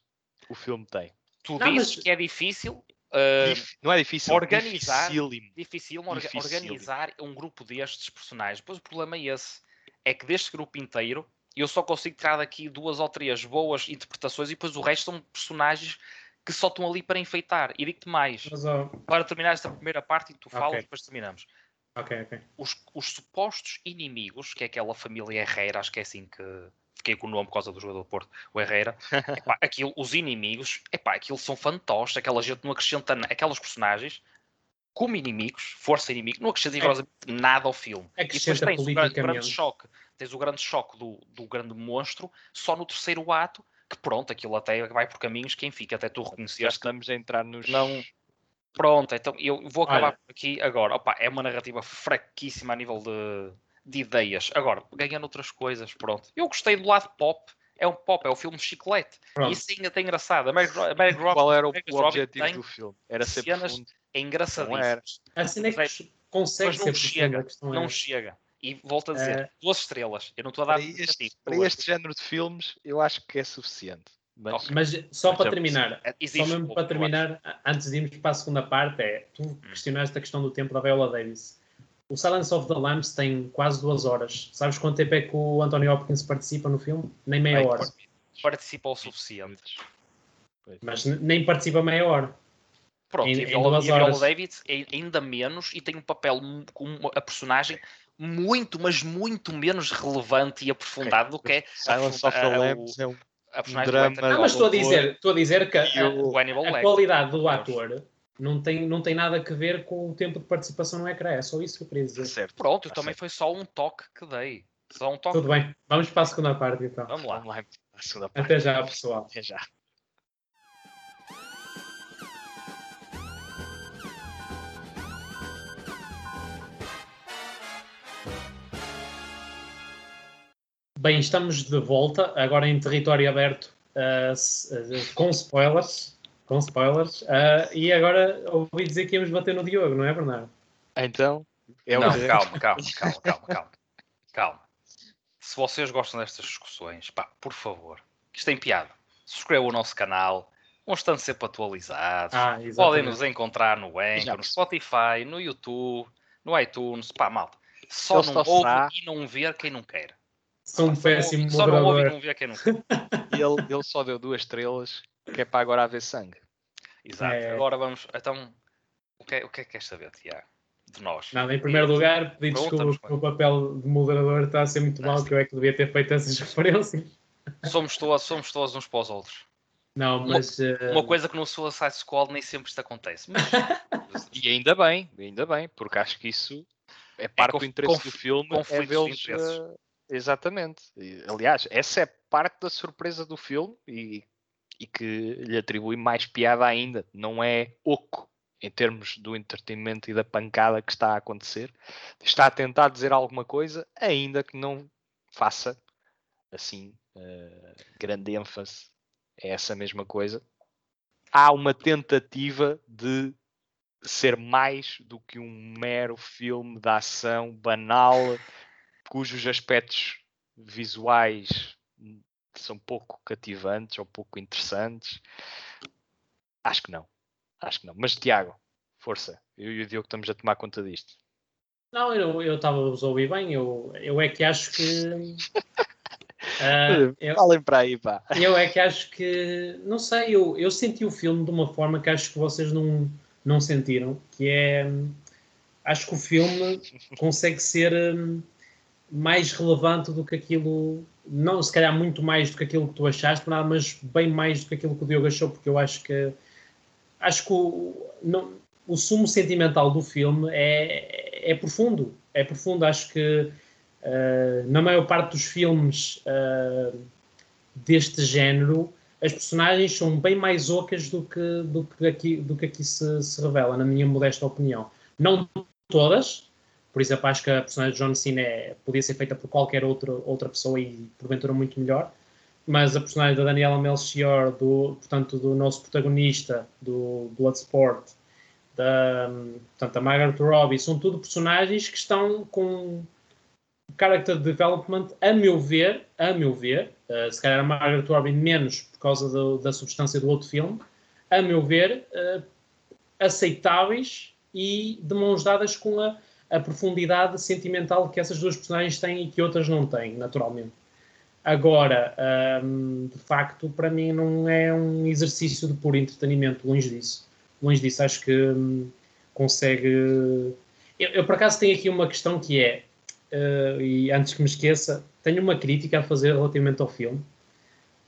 o filme tem. Tu Não, dizes mas- que é difícil. Uh, Dif- não é difícil, organizar- dificílimo. difícil orga- Dificílimo. organizar um grupo destes personagens. Pois o problema é esse. É que deste grupo inteiro eu só consigo tirar daqui duas ou três boas interpretações e depois o resto são personagens que só estão ali para enfeitar. E digo-te mais, Mas, para terminar esta primeira parte e tu falas, Ok. depois terminamos. ok, ok. Os, os supostos inimigos, que é aquela família Herrera, acho que é assim que fiquei com o nome por causa do jogador do Porto, o Herrera, epá, aquilo, os inimigos, epá, aquilo são fantoches, aquela gente não acrescenta, aquelas personagens, como inimigos, força inimigo, não acrescenta rigorosamente nada ao filme. E depois tens o grande, grande choque, tens o grande choque do, do grande monstro só no terceiro ato, que pronto, aquilo até vai por caminhos, quem fica, até tu Já reconheceste que estamos a entrar nos. Não. Pronto, então eu vou acabar Olha. por aqui agora. Opa, é uma narrativa fraquíssima a nível de, de ideias. Agora, ganhando outras coisas, pronto. Eu gostei do lado pop. É um pop, é o filme chiclete. E Pronto. isso ainda tem engraçado. A Mary, a Mary Robbins, Qual era o, o objetivo do filme? Era ser cenas- profundo. é era. A cena é que consegue Mas ser não profundo, chega. a questão Não é- chega. E volto a dizer, É. duas estrelas. Eu não estou a dar Para este, indicativo, para este género de filmes, eu acho que é suficiente. Mas Ok. Mas só Mas para é terminar, É, só mesmo para terminar, antes de irmos para a segunda parte, é tu Hum. questionaste a questão do tempo da Viola Davis. O Silence of the Lambs tem quase duas horas. Sabes quanto tempo é que o Anthony Hopkins participa no filme? Nem meia Ai, hora. Participa o suficiente. Mas nem participa meia hora. Pronto, Em- e a Viola, duas e a Viola horas. Davis é ainda menos e tem um papel com a personagem muito, mas muito menos relevante e aprofundado do que é Silence of the a- a- Lambs é um. a personagem drama. do Ah, mas estou a dizer, estou a dizer que a, o- o Hannibal a Lecter. qualidade do ator não tem, não tem nada a ver com o tempo de participação no ecrã. É só isso que eu queria dizer. Certo. Pronto, Tá também certo. foi só um toque que dei. Só um toque. Tudo bem, vamos para a segunda parte então. Vamos lá. Vamos lá, parte. Até já, pessoal. Até já. Bem, estamos de volta, agora em território aberto, uh, uh, com spoilers. Com spoilers. uh, e agora ouvi dizer que íamos bater no Diogo, não é, Bernardo? Então, é o não, calma, calma, calma, calma, calma. Calma. Se vocês gostam destas discussões, pá, por favor, que isto tem piada. Subscrevam o nosso canal, vão estando sempre atualizados. Ah, Podem nos encontrar no Anchor, no. Spotify, no YouTube, no iTunes. Pá, malta. Só Ele não ouve será- e não ver quem não quer. Sou um Só não péssimo ouve- Só não ouve e moderador. não vê quem não quer. ele, ele só deu duas estrelas, que é para agora haver sangue. Exato. É. Agora vamos. Então, o que, é, o que é que queres saber, Tiago? De nós. Nada, em primeiro lugar, pedir desculpa porque o meu papel de moderador está a ser muito mal, que eu é que devia ter feito essas referências. Somos todos, somos todos uns para os outros. Não, mas. uh, Uma coisa que no Suicide Squad nem sempre isto acontece. Mas E ainda bem, ainda bem, porque acho que isso é parte conf- do interesse do filme. É conflitos de vê-los. interesses. eh, exatamente. E, aliás, essa é parte da surpresa do filme e, e que lhe atribui mais piada ainda. Não é oco em termos do entretenimento e da pancada que está a acontecer. Está a tentar dizer alguma coisa, ainda que não faça assim eh, grande ênfase a essa mesma coisa. Há uma tentativa de ser mais do que um mero filme de ação banal, cujos aspectos visuais são pouco cativantes ou pouco interessantes. Acho que não. Acho que não. Mas Tiago, força. Eu e o Diogo estamos a tomar conta disto. Não, eu eu estava a ouvir bem. Eu, eu é que acho que. eu, Falem para aí, pá. eu é que acho que. Não sei, eu, eu senti o filme de uma forma que acho que vocês não, não sentiram. Que é. Acho que o filme consegue ser hum, mais relevante do que aquilo. Não, se calhar muito mais do que aquilo que tu achaste, mas bem mais do que aquilo que o Diogo achou, porque eu acho que. Acho que o, não, o sumo sentimental do filme é, é profundo. É profundo. Acho que uh, na maior parte dos filmes uh, deste género, as personagens são bem mais ocas do que, do que aqui, do que aqui se, se revela, na minha modesta opinião. Não todas, por exemplo, acho que a personagem de John Cena é, podia ser feita por qualquer outra, outra pessoa e porventura muito melhor, mas a personagem da Daniela Melchior, do, portanto, do nosso protagonista do Bloodsport, da, portanto, da Margaret Robbie, são tudo personagens que estão com character development, a meu ver, a meu ver, uh, se calhar a Margaret Robbie menos por causa do, da substância do outro filme, a meu ver, uh, aceitáveis e de mãos dadas com a, a profundidade sentimental que essas duas personagens têm e que outras não têm, naturalmente. Agora, um, de facto, para mim não é um exercício de puro entretenimento, longe disso. Longe disso, acho que um, consegue. Eu, eu, por acaso, tenho aqui uma questão que é, uh, e antes que me esqueça, tenho uma crítica a fazer relativamente ao filme,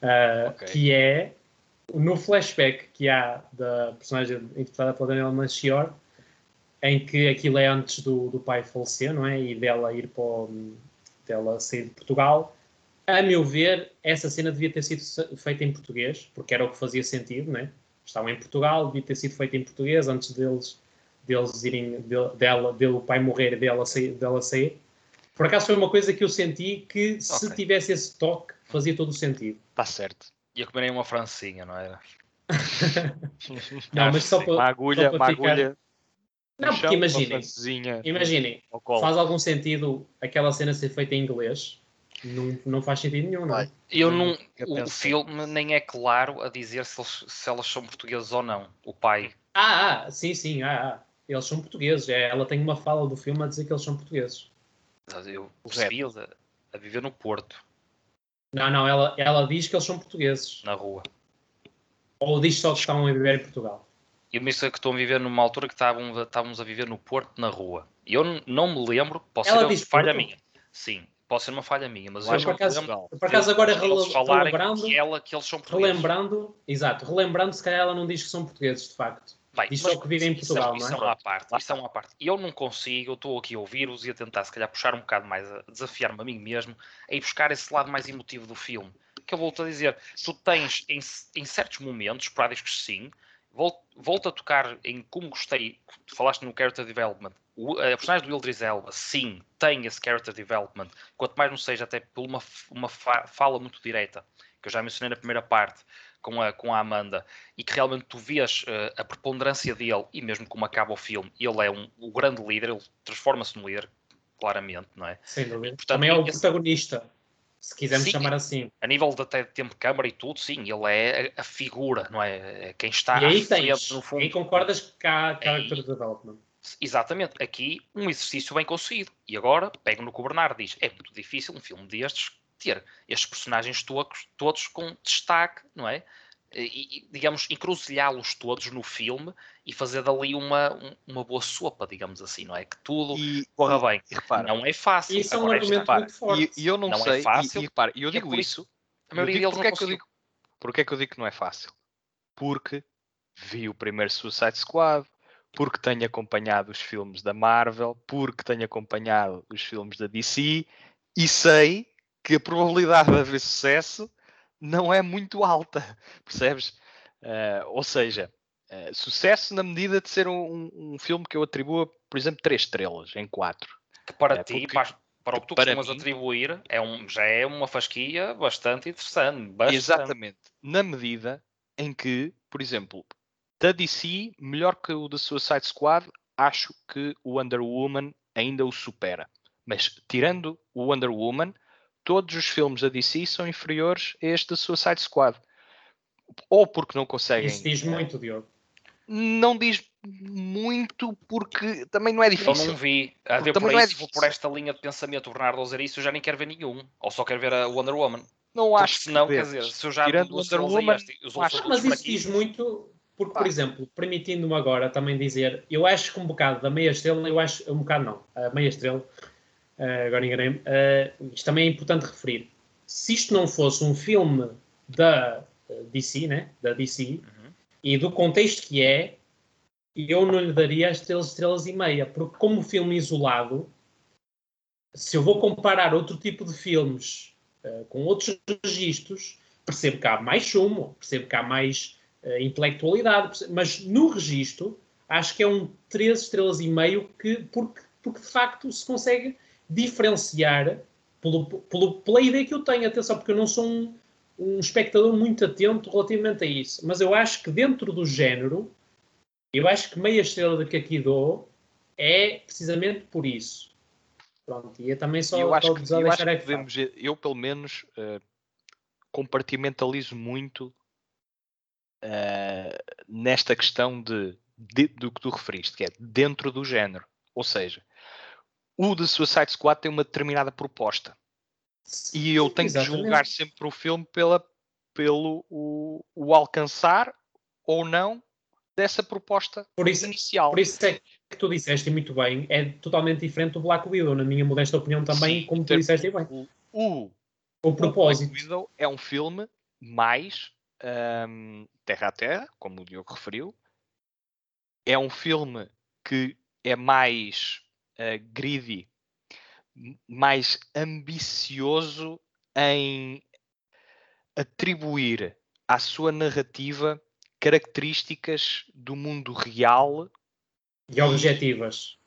uh, okay. que é no flashback que há da personagem interpretada pela Daniela Melchior, em que aquilo é antes do, do pai falecer, não é? E dela ir para o, dela sair de Portugal. A meu ver, essa cena devia ter sido feita em português, porque era o que fazia sentido, não é? Estavam em Portugal, devia ter sido feita em português antes deles, deles irem, de, dela, dele, o pai morrer e dela sair, dela sair. Por acaso foi uma coisa que eu senti que se okay. tivesse esse toque fazia todo o sentido. Está certo. Ia comer uma francinha, não era? não, mas só para. Uma agulha, só para uma ficar... agulha. Não, porque imaginem, imaginem, faz algum sentido aquela cena ser feita em inglês? Não, não faz sentido nenhum, não é? Eu não, o filme nem é claro a dizer se, eles, se elas são portugueses ou não, o pai. Ah, ah sim, sim, ah, ah, eles são portugueses. É, ela tem uma fala do filme a dizer que eles são portugueses. Eu percebi a, a viver no Porto. Não, não, ela, ela diz que eles são portugueses. Na rua. Ou diz só que estão a viver em Portugal. Eu me disse que estou a viver numa altura que estávamos, estávamos a viver no Porto, na rua. E eu não me lembro, pode ela ser uma falha Porto? minha. Sim, pode ser uma falha minha, mas Eu, eu por acaso, lembro. por acaso agora relembrando, que, ela, que eles são portugueses. relembrando, exato, relembrando, se calhar ela não diz que são portugueses, de facto. Bem, Diz só que vivem em isso- Portugal, isso, não é? Isso é uma parte, isso é uma parte. Eu não consigo, eu estou aqui a ouvir-vos e a tentar, se calhar, puxar um bocado mais, a desafiar-me a mim mesmo, a ir buscar esse lado mais emotivo do filme. Que eu volto a dizer, tu tens, em, em certos momentos, esporádicos sim, volto, a tocar em como gostei, tu falaste no character development, o, a personagem do Idris Elba, sim, tem esse character development, quanto mais não seja até por uma, uma fa- fala muito direta, que eu já mencionei na primeira parte, com a, com a Amanda, e que realmente tu vês eh, a preponderância dele, e mesmo como acaba o filme, ele é um, o grande líder, ele transforma-se no líder, claramente, não é? Sem dúvida. Portanto, Também é o esse- protagonista, se quisermos Sim. chamar assim. A nível de até tempo de câmara e tudo, sim, ele é a, figura, não é? É Quem está e aí tens, no fundo. aí concordas que há Aí- character development. Exatamente, aqui um exercício bem conseguido. E agora pego no que o Bernardo diz: é muito difícil um filme destes ter estes personagens todos, todos com destaque, não é? E, digamos, encruzilhá-los todos no filme e fazer dali uma, um- uma boa sopa, digamos assim, não é? Que tudo E, corra bem. e repara, Não é fácil. Isso é um argumento repara, muito forte. e, e eu não, Não é sei, e- fácil, e, repara, eu é digo por isso, A maioria eu digo, deles não porque, é que eu digo, porque é que eu digo que não é fácil? porque vi o primeiro Suicide Squad, porque tenho acompanhado os filmes da Marvel, porque tenho acompanhado os filmes da DC e sei que a probabilidade de haver sucesso não é muito alta, percebes? Uh, ou seja, uh, sucesso na medida de ser um, um, filme que eu atribuo, por exemplo, três estrelas em quatro. Que para uh, ti, para, para o que tu para costumas mim, atribuir, é um, já é uma fasquia bastante interessante. Bastante. Exatamente. Na medida em que, por exemplo, da DC, melhor que o da Suicide Squad, acho que o Wonder Woman ainda o supera. Mas tirando o Wonder Woman, todos os filmes da DC são inferiores a este da Suicide Squad. Ou porque não conseguem. Isso diz muito, Diogo. Não diz muito porque também não é difícil. Eu não vi. A ver por, é por esta linha de pensamento, o Bernardo a dizer isso, eu já nem quero ver nenhum. Ou só quero ver a Wonder Woman. Não acho porque senão, que quer dizer, se eu já Tirando Wonder Woman, este, os acho, mas isso diz muito porque, por exemplo, permitindo-me agora também dizer, eu acho que um bocado da meia estrela, eu acho, um bocado não, a meia estrela, uh, agora enganei-me, uh, isto também é importante referir. Se isto não fosse um filme da eh, DC, né, da DC, uhum. e do contexto que é, eu não lhe daria as três estrelas e meia, porque como filme isolado, se eu vou comparar outro tipo de filmes uh, com outros registros, percebo que há mais sumo, percebo que há mais uh, intelectualidade, mas no registro acho que é um 3 estrelas e meio que, porque, porque de facto se consegue diferenciar pelo, pelo, pela ideia que eu tenho, atenção, porque eu não sou um, um espectador muito atento relativamente a isso, mas eu acho que dentro do género, eu acho que meia estrela de que aqui dou é precisamente por isso. Pronto, e eu também só eu acho que, eu, acho que devemos, eu pelo menos uh, compartimentalizo muito uh, nesta questão de, de, do que tu referiste, que é dentro do género. Ou seja, o de Suicide Squad tem uma determinada proposta. E eu tenho Exatamente. que julgar sempre o filme pela, pelo o, o, alcançar ou não dessa proposta por isso, inicial. Por isso é que tu disseste muito bem, é totalmente diferente do Black Widow, na minha modesta opinião também, Sim, como tu disseste bem. O, o, o propósito. Black Widow é um filme mais um, terra a terra, como o Diogo referiu. É um filme que é mais uh, greedy, mais ambicioso em atribuir à sua narrativa características do mundo real e objetivas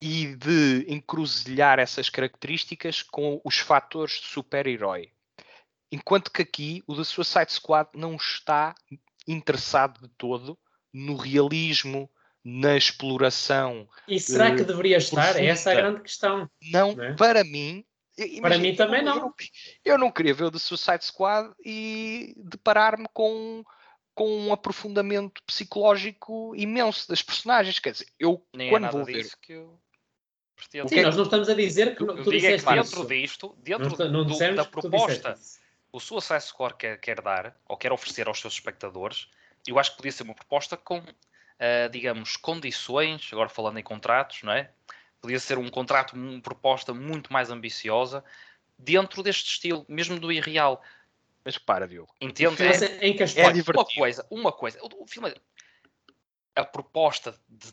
e de encruzilhar essas características com os fatores de super-herói. Enquanto que aqui o da Suicide Squad não está interessado de todo no realismo, na exploração. E será uh, que deveria estar? Profunda. Essa é a grande questão. Não, não é? para mim. Imagina, para mim também não. Eu, eu, não queria ver o The Suicide Squad e deparar-me com, com um aprofundamento psicológico imenso das personagens. Quer dizer, eu Nem é quando é vou ver. Que eu... Sim, nós não estamos a dizer que tu disseste é que dentro disto, dentro não, não do, da proposta, o Suicide Squad quer, quer dar, ou quer oferecer aos seus espectadores, eu acho que podia ser uma proposta com uh, digamos, condições, agora falando em contratos, não é? Podia ser um contrato, uma proposta muito mais ambiciosa dentro deste estilo, mesmo do irreal. Mas para, Diogo. Entende? É, em que é uma coisa, uma coisa. O, filme, a proposta de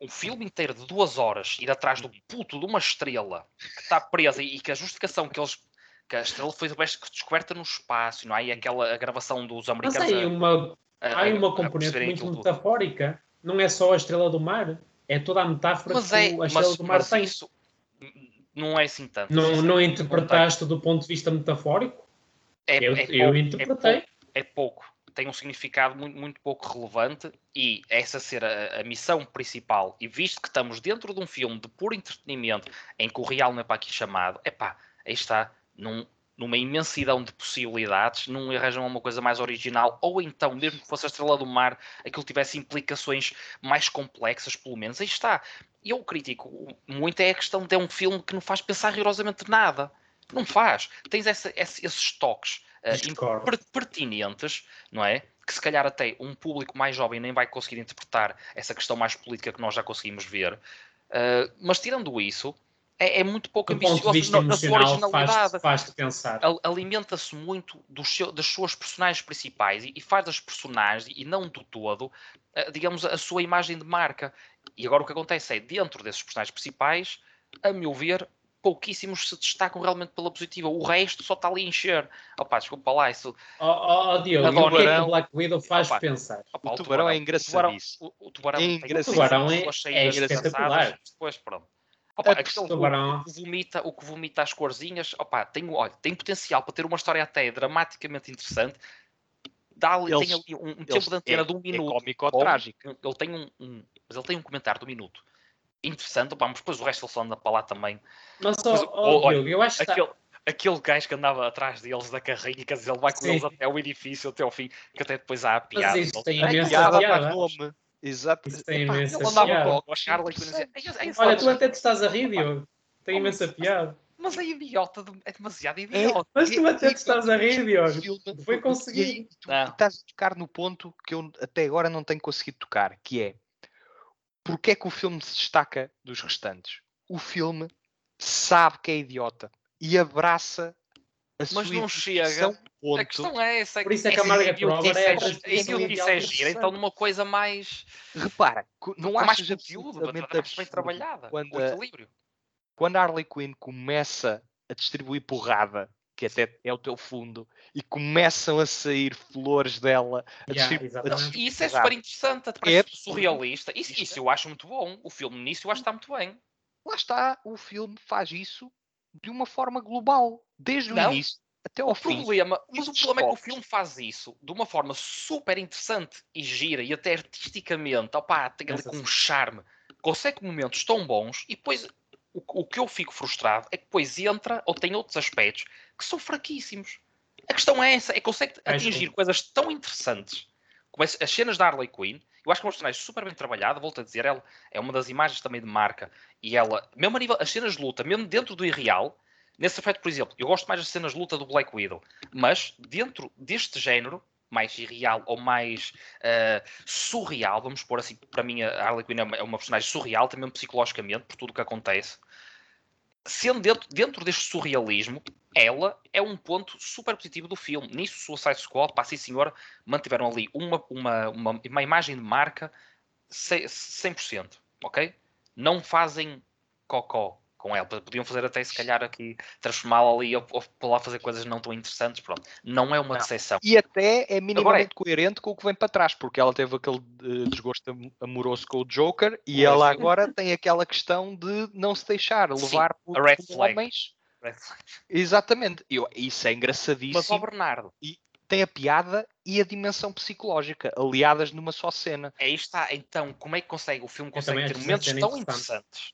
um filme inteiro de duas horas ir atrás do puto de uma estrela que está presa e que a justificação que eles que a estrela foi descoberta no espaço, não é? E aquela a gravação dos americanos. Mas aí uma Há uma componente muito metafórica. Não é só a estrela do mar. É toda a metáfora mas que é, a estrela mas, do mar tem. Isso não é assim tanto. Não, não interpretaste do ponto de vista metafórico? É, eu, é eu interpretei. É pouco, é pouco, Tem um significado muito, muito pouco relevante e essa ser a, a, missão principal. E visto que estamos dentro de um filme de puro entretenimento em que o real não é para aqui chamado, é pá, aí está. Não, numa imensidão de possibilidades, não arranjam uma coisa mais original, ou então, mesmo que fosse a Estrela do Mar, aquilo tivesse implicações mais complexas, pelo menos, aí está. E eu critico muito é a questão de é um filme que não faz pensar rigorosamente nada. Não faz. Tens essa, esses toques uh, pertinentes, não é? Que se calhar até um público mais jovem nem vai conseguir interpretar essa questão mais política que nós já conseguimos ver. Uh, mas tirando isso, é, é muito pouco ambicioso na, na sua originalidade. faz-te faz pensar. Al- alimenta-se muito dos seu- das suas personagens principais e, e faz das personagens e não do todo, digamos, a sua imagem de marca. E agora o que acontece é, dentro desses personagens principais, a meu ver, pouquíssimos se destacam realmente pela positiva. O resto só está ali a encher. Opá, desculpa lá, isso. Ó ó, ó, Diogo, o que é que Tubarão. o Black Widow faz Opa. pensar? opá, O tubarão é engraçadíssimo. O tubarão, o, o tubarão É engraçadíssimo. O tubarão é- cheias é de espetacular. Depois, pronto. Opa, A aquele Tubarão. o que vomita, o que vomita as corzinhas, opa, tem, olha, tem potencial para ter uma história até dramaticamente interessante. Dá Eles- tem ali um, um tempo de antena é, de um é minuto. cómico ou Ou- trágico. Ele tem um, um- mas ele tem um comentário de um minuto interessante, opa, mas depois o resto ele só anda para lá também. Mas, Mas, ó, ó, olha, eu acho que está- Aquele, aquele gajo que andava atrás deles da carrinha, quer dizer, ele vai com Sim. eles até o edifício, até ao fim, que até depois há a piada. isso Ele- tem A imensa piada piada. Exato. Isso tem Epá, imensa piada. com o Charlie e dizia, "Ei, ei, ei, Olha, tu até te estás a rir, Diogo. Tem imensa piada. Mas é idiota, de- é demasiado idiota. Mas tu até te estás a rir, Diogo. Foi conseguir. tu estás a tocar no ponto que eu até agora não tenho conseguido tocar, que é porque é que o filme se destaca dos restantes? O filme sabe que é idiota e abraça a sua não chega. ponto. A questão é essa. Por isso é que a Margaret Robbie é é idiotice ideal é gira, então numa coisa mais. Repara, não com mais conteúdo, absolutamente bem trabalhada, quando a- equilíbrio. quando a Harley Quinn começa a distribuir porrada, que até é o teu fundo, e começam a sair flores dela a Yeah, a E isso é super interessante, É surrealista. Isso, isso eu acho muito bom. O filme nisso eu acho que está muito bem. lá está, o filme faz isso de uma forma global, desde o Não. início até ao O fim. problema, mas o problema é que o filme faz isso de uma forma super interessante e gira e até artisticamente, opá, tem ali com um charme, consegue momentos tão bons e depois o, o que eu fico frustrado é que depois entra ou tem outros aspectos que são fraquíssimos. A questão é essa, é que consegue Acho atingir coisas tão interessantes como as, as cenas da Harley Quinn. Eu acho que é uma personagem super bem trabalhada, volto a dizer, ela é uma das imagens também de marca e ela, mesmo a nível, as cenas de luta, mesmo dentro do irreal, nesse aspecto, por exemplo, eu gosto mais das cenas de luta do Black Widow, mas dentro deste género, mais irreal ou mais eh, surreal, vamos pôr assim, para mim a Harley Quinn é é uma personagem surreal, também psicologicamente, por tudo o que acontece. Sendo dentro, dentro deste surrealismo, ela é um ponto super positivo do filme. Nisso, Suicide Squad, pá, sim senhor, mantiveram ali uma, uma, uma, uma imagem de marca ce- 100%, ok? Não fazem cocó com ela. Podiam fazer até, se calhar, aqui, transformá-la ali ou, ou lá fazer coisas não tão interessantes, pronto. Não é uma decepção. E até é minimamente Agora coerente com o que vem para trás, porque ela teve aquele eh, desgosto am- amoroso com o Joker e ela agora tem aquela questão de não se deixar Sim, levar por, a red. Exatamente. Eu, isso é engraçadíssimo. Mas, ó Bernardo, Tem a piada e a dimensão psicológica aliadas numa só cena. aí está. Então, como é que consegue, o filme consegue ter momentos tão interessante. interessantes,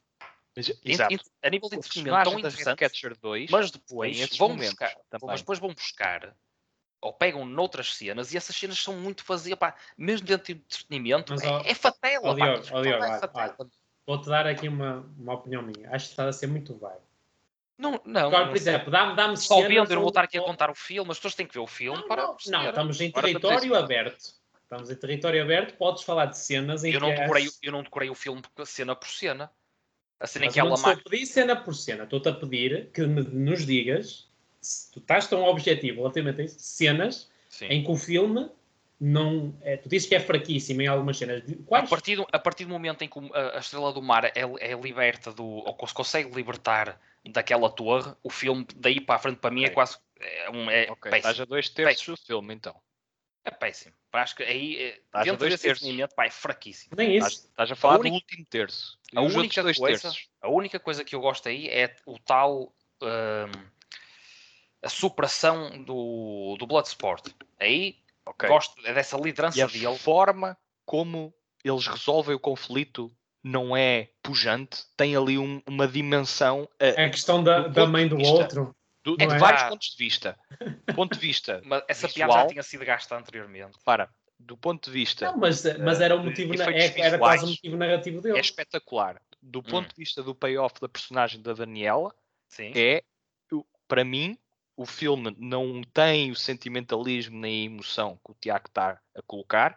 Mas, exato. a nível de O entretenimento tão interessante, Catcher 2 mas depois vão momentos buscar, também. mas depois vão buscar ou pegam noutras cenas e essas cenas são muito vazias, pá, mesmo dentro de entretenimento, Mas, é, ó, é fatela, ó, pá, Diogo, ó, Diogo, é. Vou-te dar aqui uma, uma opinião minha. Acho que está a ser muito vago. Não, não, Agora, por exemplo, dá-me dá só vendo, eu não vou ou- estar aqui a contar o filme, as pessoas têm que ver o filme Não, para não, não, estamos em território aberto. Estamos em território aberto, podes falar de cenas em eu, não que decorei, és- eu não decorei o filme cena por cena. A cena em que ela te estou mata. a pedir cena por cena. Estou-te a pedir que me- nos digas, se tu estás tão objetivo relativamente a isso, cenas Sim. em que o filme não. É, tu dizes que é fraquíssimo em algumas cenas. A Quais? partir, do, a partir do momento em que a, a estrela do mar é, é liberta do. ou se consegue libertar daquela torre, o filme daí para a frente para mim é Ok. quase. É, um, é Ok, péssimo. estás a dois terços do filme, então. É péssimo. Acho que aí, é, Estás a dentro dois desse terços. entretenimento, pá, é fraquíssimo. Nem Estás, isso. estás a falar única- do último terço. A única, dois coisa, a única coisa que eu gosto aí é o tal. hum, a superação do, do Bloodsport. Aí Ok. gosto é dessa E liderança a dele. forma como eles resolvem o conflito não é pujante, tem ali um- uma dimensão uh, A questão da, da mãe do vista- outro. do- não de é? vários Ah. pontos de vista. Do ponto de vista, Mas essa visual. piada já tinha sido gasta anteriormente. para, do ponto de vista Não, mas, mas era o de motivo, na- é- era quase visuais. motivo narrativo dele. é espetacular. Do ponto Hum. de vista do payoff da personagem da Daniela, Sim. é, para mim, o filme não tem o sentimentalismo nem a emoção que o Tiago está a colocar,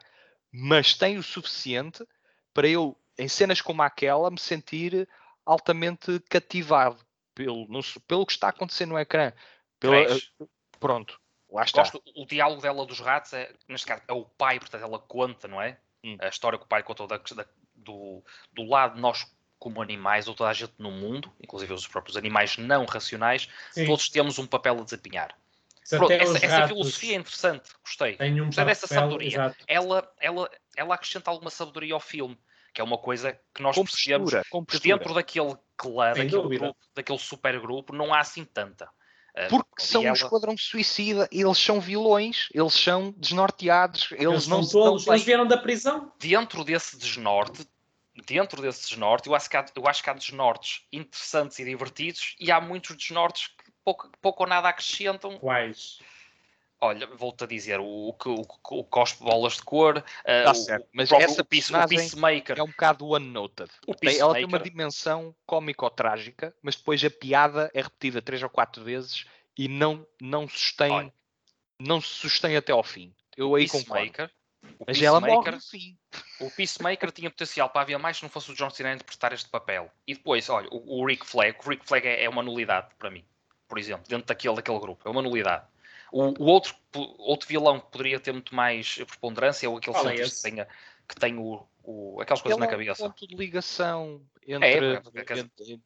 mas tem o suficiente para eu, em cenas como aquela, me sentir altamente cativado pelo, no, pelo que está acontecendo no ecrã. Pela, Crash. pronto, lá está. Gosto, o diálogo dela dos ratos é, neste caso, é o pai, portanto, ela conta, não é? Hum. A história que o pai contou da- da- do, do lado de nós como animais, ou toda a gente no mundo, inclusive os próprios animais não racionais, Sim. todos temos um papel a desempenhar. Se Pronto, essa, essa filosofia é interessante, gostei. têm um Gostei dessa papel- sabedoria. exato. Ela, ela, ela acrescenta alguma sabedoria ao filme, que é uma coisa que nós Com percebemos que postura. dentro daquele clã, Sem daquele, dúvida. grupo, daquele super grupo, não há assim tanta. Ah, Porque são um ela- esquadrão suicida, eles são vilões, eles são desnorteados, eles, Eles não são bem. eles vieram da prisão. dentro desse desnorte, dentro desse desnorte, eu acho, que há, eu acho que há desnortes interessantes e divertidos e há muitos desnortes que pouco, pouco ou nada acrescentam. Quais? Olha, volto a dizer, o, o, que- o, o cospe bolas de cor, ah, Tá o, certo, mas próprio- essa o, peace- o Peacemaker, É um bocado one-noted. ela tem uma Peacemaker, dimensão cómico-trágica, mas depois a piada é repetida três ou quatro vezes e não, não sustém, Olha. não se sustém até ao fim. Eu aí concordo. O Mas ela morre fim. o Peacemaker tinha potencial para haver mais se não fosse o John Cena a interpretar este papel. E depois, olha, o, o Rick Flag, o Rick Flag é, é uma nulidade para mim, por exemplo, dentro daquele, daquele grupo, é uma nulidade. O, o outro, outro vilão que poderia ter muito mais preponderância é o aquele Qual é que, tenha, que tem o, o- aquelas coisas na é um cabeça. ponto de ligação entre.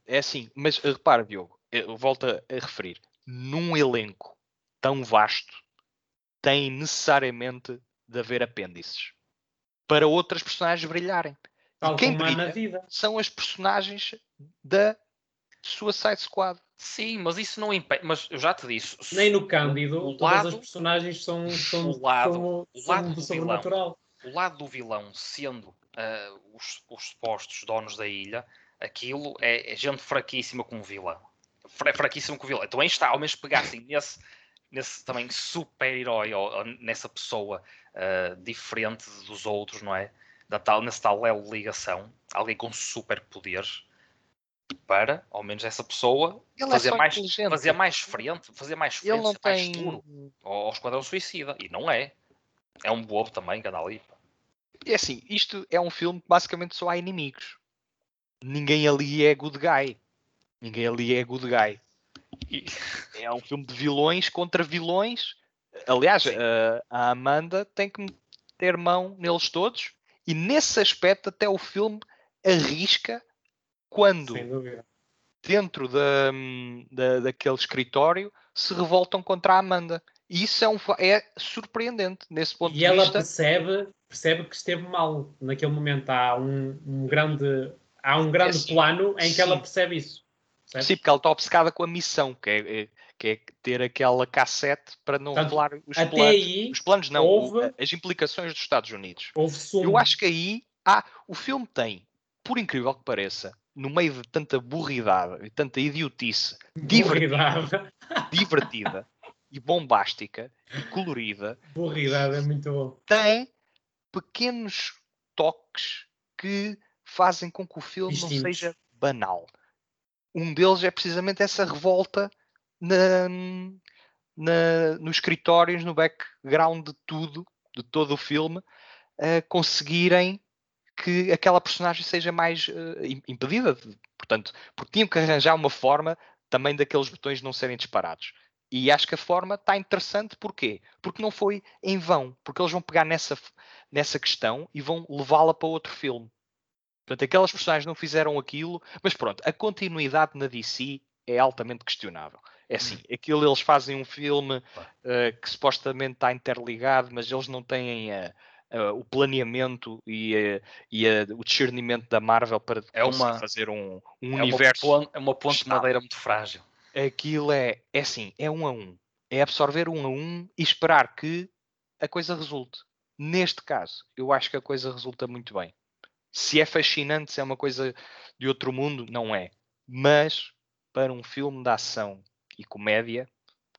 é, é assim, mas eh, repara, Diogo, eu volto a, a referir. Num elenco tão vasto, tem necessariamente de haver apêndices para outras personagens brilharem. Tal quem brilha? vida. São as personagens da Suicide Squad. Sim, mas isso não impede. Mas eu já te disse. se- Nem no Cândido, o todas lado- as personagens são, são, o lado- são, o lado do do sobrenatural. o lado do vilão sendo ah, os, os supostos donos da ilha, aquilo é, é gente fraquíssima como vilão. Fra, fraquíssimo como vilão. Então aí está, ao menos pegassem nesse, nesse também super-herói, ou, ou nessa pessoa ah, diferente dos outros, não é? Da tal, nesse tal ligação, alguém com superpoderes, para, ao menos essa pessoa, Ele fazer, é mais, fazer mais frente, fazer mais Ele frente, não ser mais tem. duro ao, ao Esquadrão Suicida. E não é. É um bobo também que anda ali. pá. É assim, isto é um filme que basicamente só há inimigos. Ninguém ali é good guy. Ninguém ali é good guy. E- É um filme de vilões contra vilões. Aliás, Sim. a, Amanda tem que meter mão neles todos. E nesse aspecto, até o filme arrisca quando, dentro da, da, daquele escritório, se revoltam contra a Amanda. E isso é, um, é surpreendente nesse ponto E de ela vista. percebe, percebe que esteve mal. Naquele momento há um, um grande, há um grande assim, plano em que ela sim. percebe isso. Percebes? Sim, porque ela está obcecada com a missão, que é, é- que é ter aquela cassete para não Portanto, revelar os planos. aí Os planos não, houve- as implicações dos Estados Unidos. houve sumo. Eu acho que aí há, o filme tem, por incrível que pareça, no meio de tanta burridade e tanta idiotice divertida, Burridade. divertida e bombástica e colorida, Burridade é muito bom. tem pequenos toques que fazem com que o filme não Distintos. seja banal. Um deles é precisamente essa revolta na, na- nos escritórios, no background de tudo, de todo o filme, conseguirem que aquela personagem seja mais im- impedida. de- Portanto, porque tinham que arranjar uma forma também daqueles botões não serem disparados. E acho que a forma está interessante, porquê? Porque não foi em vão, porque eles vão pegar nessa, nessa questão e vão levá-la para outro filme. Portanto, aquelas personagens não fizeram aquilo, mas pronto, a continuidade na DC é altamente questionável. É assim, aquilo eles fazem um filme eh, que supostamente está interligado, mas eles não têm eh, eh, o planeamento e, e o discernimento da Marvel para É uma- fazer um, um É uma, universo ponte, é uma ponte de madeira muito frágil. aquilo é, é assim, é um a um. É absorver um a um e esperar que a coisa resulte. Neste caso, eu acho que a coisa resulta muito bem. Se é fascinante, se é uma coisa de outro mundo, não é. Mas para um filme de ação e comédia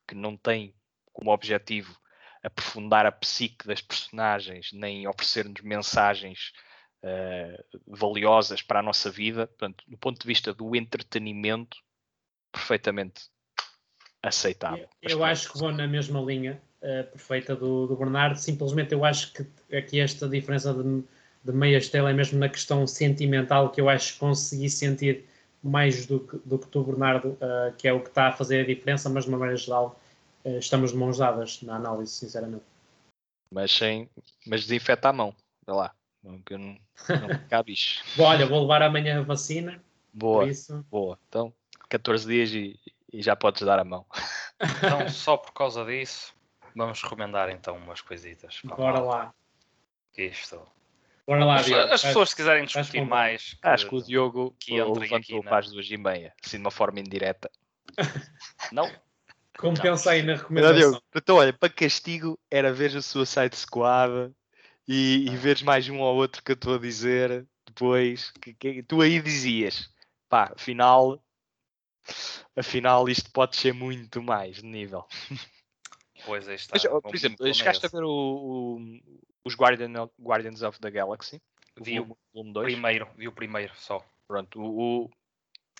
que não tem como objetivo aprofundar a psique das personagens, nem oferecer-nos mensagens eh, valiosas para a nossa vida, portanto, do ponto de vista do entretenimento, perfeitamente aceitável. Eu, eu pronto. acho que vou na mesma linha eh, perfeita do, do Bernardo. Simplesmente eu acho que aqui esta diferença de, de meia estrela é mesmo na questão sentimental que eu acho que consegui sentir mais do que, do que tu, Bernardo, uh, que é o que está a fazer a diferença, mas de uma maneira geral uh, estamos de mãos dadas na análise, sinceramente. Mas sem, mas desinfeta a mão, vê lá, não, que não, não cabe bicho. Olha, vou levar amanhã a vacina. Boa, boa. Então, 14 dias e, e já podes dar a mão. Então, só por causa disso, vamos recomendar então umas coisitas. Bora lá. Que isto Bora lá, Diogo. As pessoas, se quiserem discutir mais. Que, Acho que o Diogo que levantou para as duas e meia, assim de uma forma indireta. Não? Compensa aí na recomendação. Não, então, olha, para castigo era ver a sua site squad e, e veres mais um ou outro que eu estou a dizer depois. Que, que, tu aí dizias, pá, afinal, afinal isto pode ser muito mais de nível. Pois aí está. Mas, por exemplo, chegaste a ver o, o, os Guardian, Guardians of the Galaxy. Vi o, volume 2. Primeiro, vi o primeiro só. Pronto, o,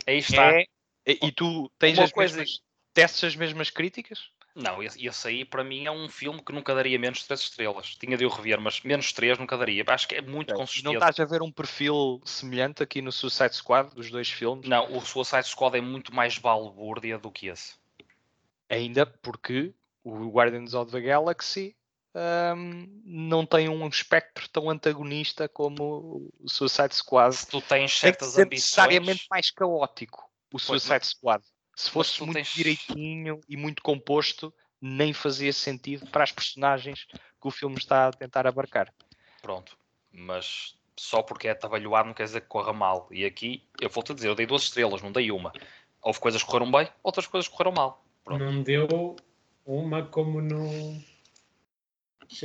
aí está. É, e tu tens as coisa... mesmas, testes as mesmas críticas? Não, esse aí para mim é um filme que nunca daria menos de 3 estrelas. Tinha de o rever, mas menos 3 nunca daria. Acho que é muito é, consistente. Não estás a ver um perfil semelhante aqui no Suicide Squad, dos dois filmes? Não, o Suicide Squad é muito mais balbúrdia do que esse. Ainda porque o Guardians of the Galaxy um, não tem um espectro tão antagonista como o Suicide Squad. Se tu tens certas é ambições... necessariamente mais caótico o Suicide Squad. Se fosse muito tens... direitinho e muito composto, nem fazia sentido para as personagens que o filme está a tentar abarcar. Pronto, mas só porque é atabalhoado não quer dizer que corra mal. E aqui, eu vou-te dizer, eu dei duas estrelas, não dei uma. Houve coisas que correram bem, outras coisas que correram mal. Pronto. Não deu uma como no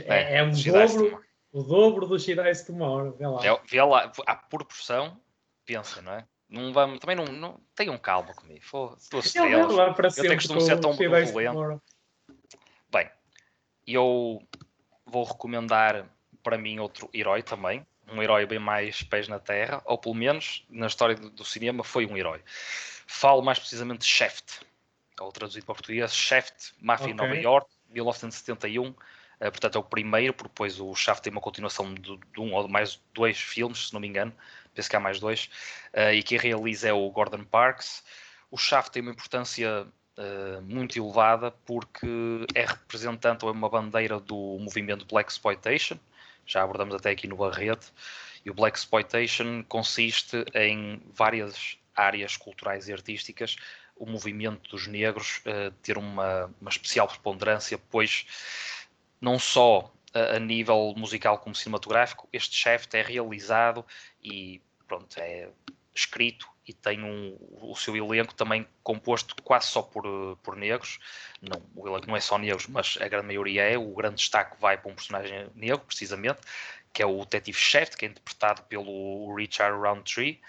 é, é o, dobro, o dobro do Shirais Tomorrow. Vê lá. É, vê lá, a proporção, pensa, não é? Não vamos, também não, não tenham calma comigo. Lá para eu tenho costume ser tão benevolente. Bem, eu vou recomendar para mim outro herói também. Um herói bem mais pés na terra, ou pelo menos na história do, do cinema foi um herói. Falo mais precisamente de Shaft, ou traduzido para português, Shaft, Máfia okay. em Nova York, 1971 Uh, portanto, é o primeiro, porque depois o Shaft tem uma continuação de, de, um ou mais dois filmes, se não me engano, penso que há mais dois, uh, e quem realiza é o Gordon Parks. O Shaft tem uma importância uh, muito elevada porque é representante ou é uma bandeira do movimento Black Exploitation, já abordamos até aqui no Barrete, e o Black Exploitation consiste em várias áreas culturais e artísticas o movimento dos negros ter uma, uma especial preponderância, pois não só a, a nível musical como cinematográfico, este chefe é realizado e pronto, é escrito e tem um, o seu elenco também composto quase só por, por negros. Não, o elenco não é só negros, mas a grande maioria é. O grande destaque vai para um personagem negro, precisamente, que é o detetive Chef, que é interpretado pelo Richard Roundtree.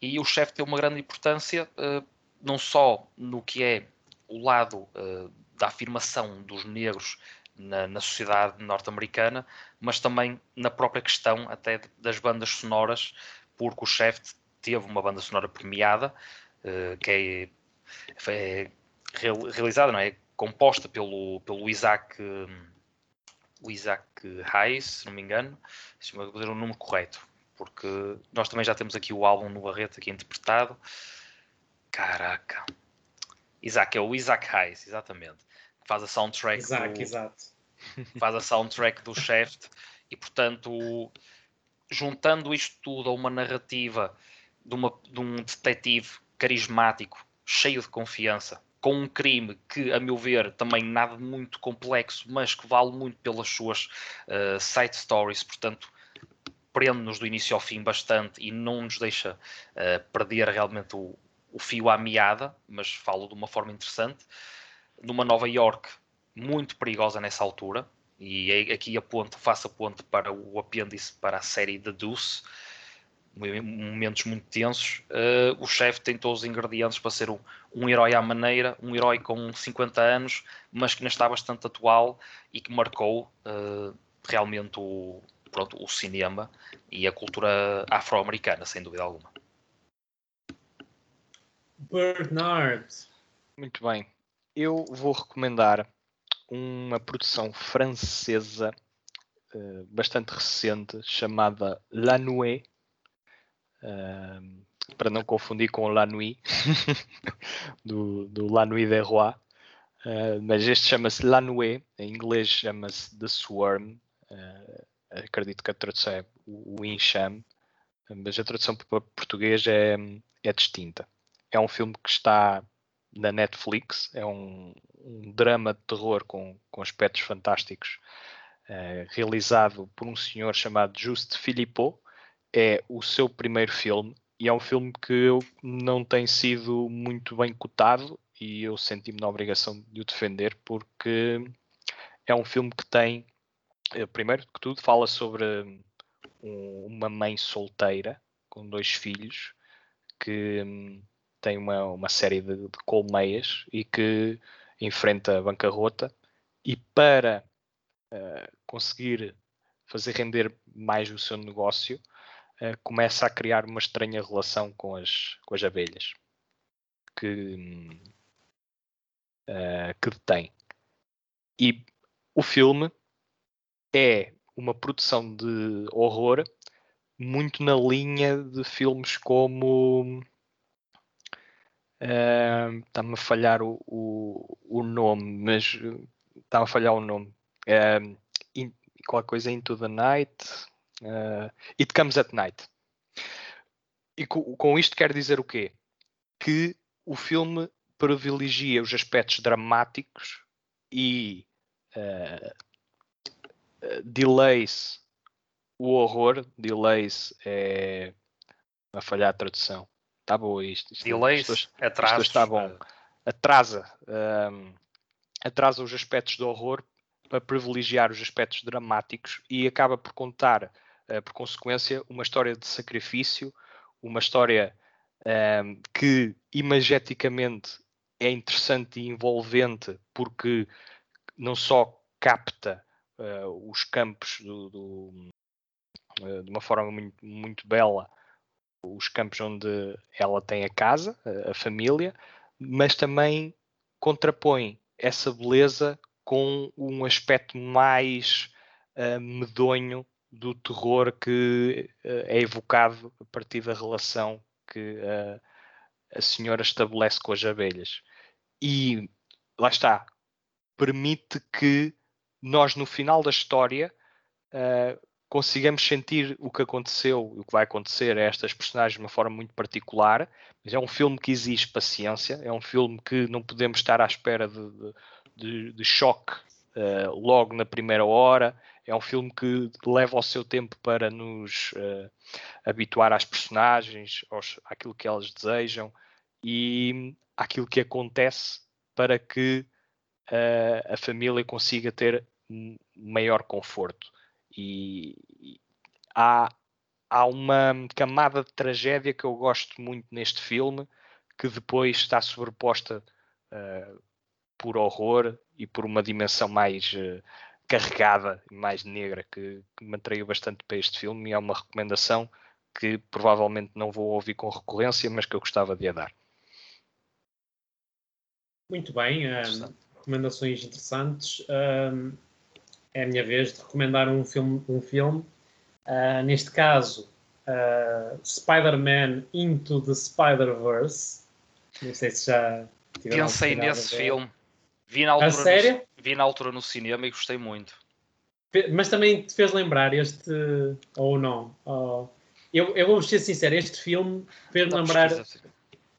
E o chefe tem uma grande importância, uh, não só no que é o lado uh, da afirmação dos negros na, na sociedade norte-americana, mas também na própria questão até das bandas sonoras, porque o Shaft teve uma banda sonora premiada, uh, que é, é realizada, não é? composta pelo, pelo Isaac, o Isaac Hayes, se não me engano, deixa-me dizer o número correto, porque nós também já temos aqui o álbum no Barreto aqui interpretado. Caraca! Isaac, é o Isaac Hayes, exatamente faz a soundtrack exato, do, exato. faz a soundtrack do Shaft e portanto juntando isto tudo a uma narrativa de, uma, de um detetive carismático cheio de confiança com um crime que, a meu ver, também nada muito complexo, mas que vale muito pelas suas uh, side stories, portanto, prende-nos do início ao fim bastante e não nos deixa uh, perder realmente o, o, fio à meada, mas falo de uma forma interessante numa Nova York muito perigosa nessa altura, e é aqui a ponte, faço ponte para o apêndice para a série The Deuce, momentos muito tensos. Uh, o chefe tem todos os ingredientes para ser um, um, herói à maneira, um herói com 50 anos, mas que ainda está bastante atual e que marcou uh, realmente o, pronto, o cinema e a cultura afro-americana, sem dúvida alguma. Bernard. Muito bem eu vou recomendar uma produção francesa uh, bastante recente chamada La Nuée, uh, para não confundir com La Nuit, do, do La Nuit des Rois. Uh, mas este chama-se La Nuit, em inglês chama-se The Swarm. Uh, acredito que a tradução é o enxame, mas a tradução para português é, é distinta. É um filme que está na Netflix, é um, um drama de terror com, com aspectos fantásticos, uh, realizado por um senhor chamado Juste Philippot. É o seu primeiro filme e é um filme que não tem sido muito bem cotado e eu senti-me na obrigação de o defender porque é um filme que tem, eh, primeiro que tudo, fala sobre um, uma mãe solteira com dois filhos que um, tem uma, uma série de, de colmeias e que enfrenta a bancarrota e para uh, conseguir fazer render mais o seu negócio uh, começa a criar uma estranha relação com as, com as abelhas que, uh, que detém. E o filme é uma produção de horror muito na linha de filmes como. Está-me a falhar o, o, o nome, mas está a falhar o nome. Uh, in, qualquer coisa Into the Night. Uh, It Comes at Night. E com, com isto quer dizer o quê? Que o filme privilegia os aspectos dramáticos e uh, delays o horror. Delays é a falhar a tradução. Está boa isto. isto delays, isto, atrasos. Isto está bom. Atrasa. Um, atrasa os aspectos do horror para privilegiar os aspectos dramáticos e acaba por contar, uh, por consequência, uma história de sacrifício, uma história um, que imageticamente é interessante e envolvente porque não só capta uh, os campos do, do, uh, de uma forma muito, muito, bela, os campos onde ela tem a casa, a, família, mas também contrapõe essa beleza com um aspecto mais uh, medonho do terror que é evocado a partir da relação que a senhora estabelece com as abelhas. E lá está, permite que nós, no final da história, uh, consigamos sentir o que aconteceu e o que vai acontecer a estas personagens de uma forma muito particular. Mas é um filme que exige paciência, é um filme que não podemos estar à espera de, de, de choque uh, logo na primeira hora. É um filme que leva o seu tempo para nos uh, habituar às personagens, aos, àquilo que elas desejam e àquilo que acontece para que uh, a família consiga ter maior conforto. E, há, há uma camada de tragédia que eu gosto muito neste filme, que depois está sobreposta uh, por horror e por uma dimensão mais uh, carregada e mais negra, que, que me atraiu bastante para este filme e é uma recomendação que provavelmente não vou ouvir com recorrência, mas que eu gostava de a dar. Muito bem, um, recomendações interessantes. Um, é a minha vez de recomendar um filme. Um filme. Uh, neste caso, uh, Spider-Man Into the Spider-Verse. Não sei se já Pensei nesse filme. Vi na, altura no, vi na altura no cinema e gostei muito. Mas também te fez lembrar este. Ou não? Eu, eu vou ser sincero, este filme fez-me lembrar.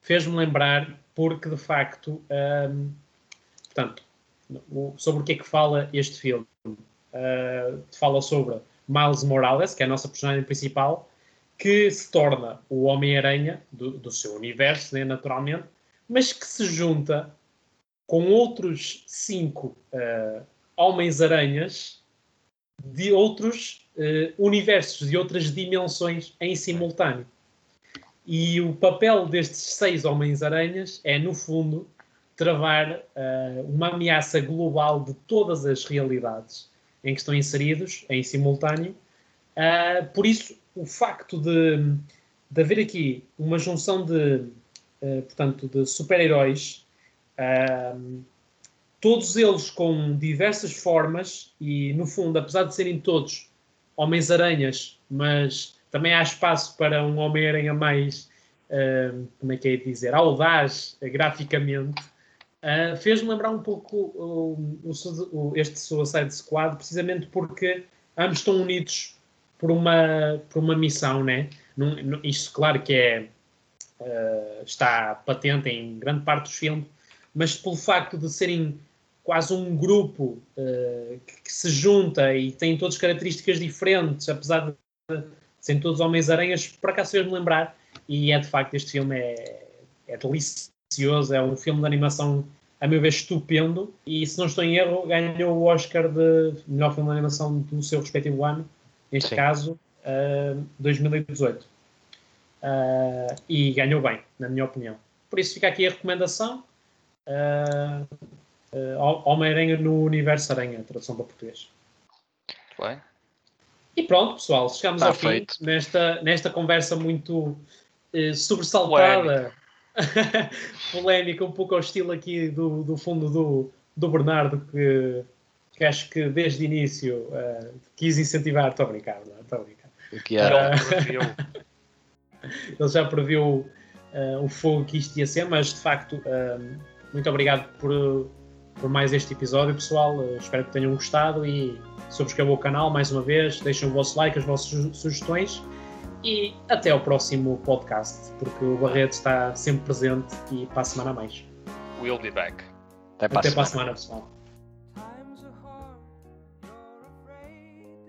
Fez-me lembrar porque de facto, um, portanto, sobre o que é que fala este filme? Uh, fala sobre Miles Morales, que é a nossa personagem principal, que se torna o Homem-Aranha do, do, seu universo, né, naturalmente, mas que se junta com outros cinco uh, Homens-Aranhas de outros uh, universos, de outras dimensões em simultâneo. E o papel destes seis Homens-Aranhas é, no fundo, travar uh, uma ameaça global de todas as realidades em que estão inseridos, em simultâneo. Uh, por isso, o facto de, de haver aqui uma junção de, uh, portanto, de super-heróis, todos eles com diversas formas e, no fundo, apesar de serem todos Homens-Aranhas, mas também há espaço para um Homem-Aranha mais uh, como é que é dizer, audaz graficamente, uh, fez-me lembrar um pouco o, o, este Suicide Squad, precisamente porque ambos estão unidos por uma, por uma missão, né? Num, isto, claro, que é, uh, está patente em grande parte dos filmes, mas pelo facto de serem quase um grupo uh, que, que, se junta e tem todas características diferentes, apesar de serem todos Homens-Aranhas, por acaso fez-me lembrar, e é de facto, este filme é, é delicioso, é um filme de animação, a meu ver, estupendo, e se não estou em erro, ganhou o Oscar de melhor filme de animação do seu respectivo ano, neste Sim. caso, uh, 2018. Uh, e ganhou bem, na minha opinião. Por isso fica aqui a recomendação. Uh, Homem-Aranha no Universo Aranha, tradução para português. Muito bem. E pronto, pessoal, chegamos Está ao feito. fim nesta, nesta conversa muito uh, sobressaltada, polémica, um pouco ao estilo aqui do, do fundo do, do Bernardo, que, que acho que desde o início uh, quis incentivar. Estou a brincar, não Estou a brincar. O que era? Uh, ele já previu uh, o fogo que isto ia ser, mas de facto, muito obrigado por por mais este episódio, pessoal. Uh, espero que tenham gostado e subscrevam o canal mais uma vez, deixem o vosso like, as vossas sugestões e até ao próximo podcast, porque o Barreto está sempre presente e para a semana a mais. We'll be back. Até para, até a, semana. para a semana, pessoal.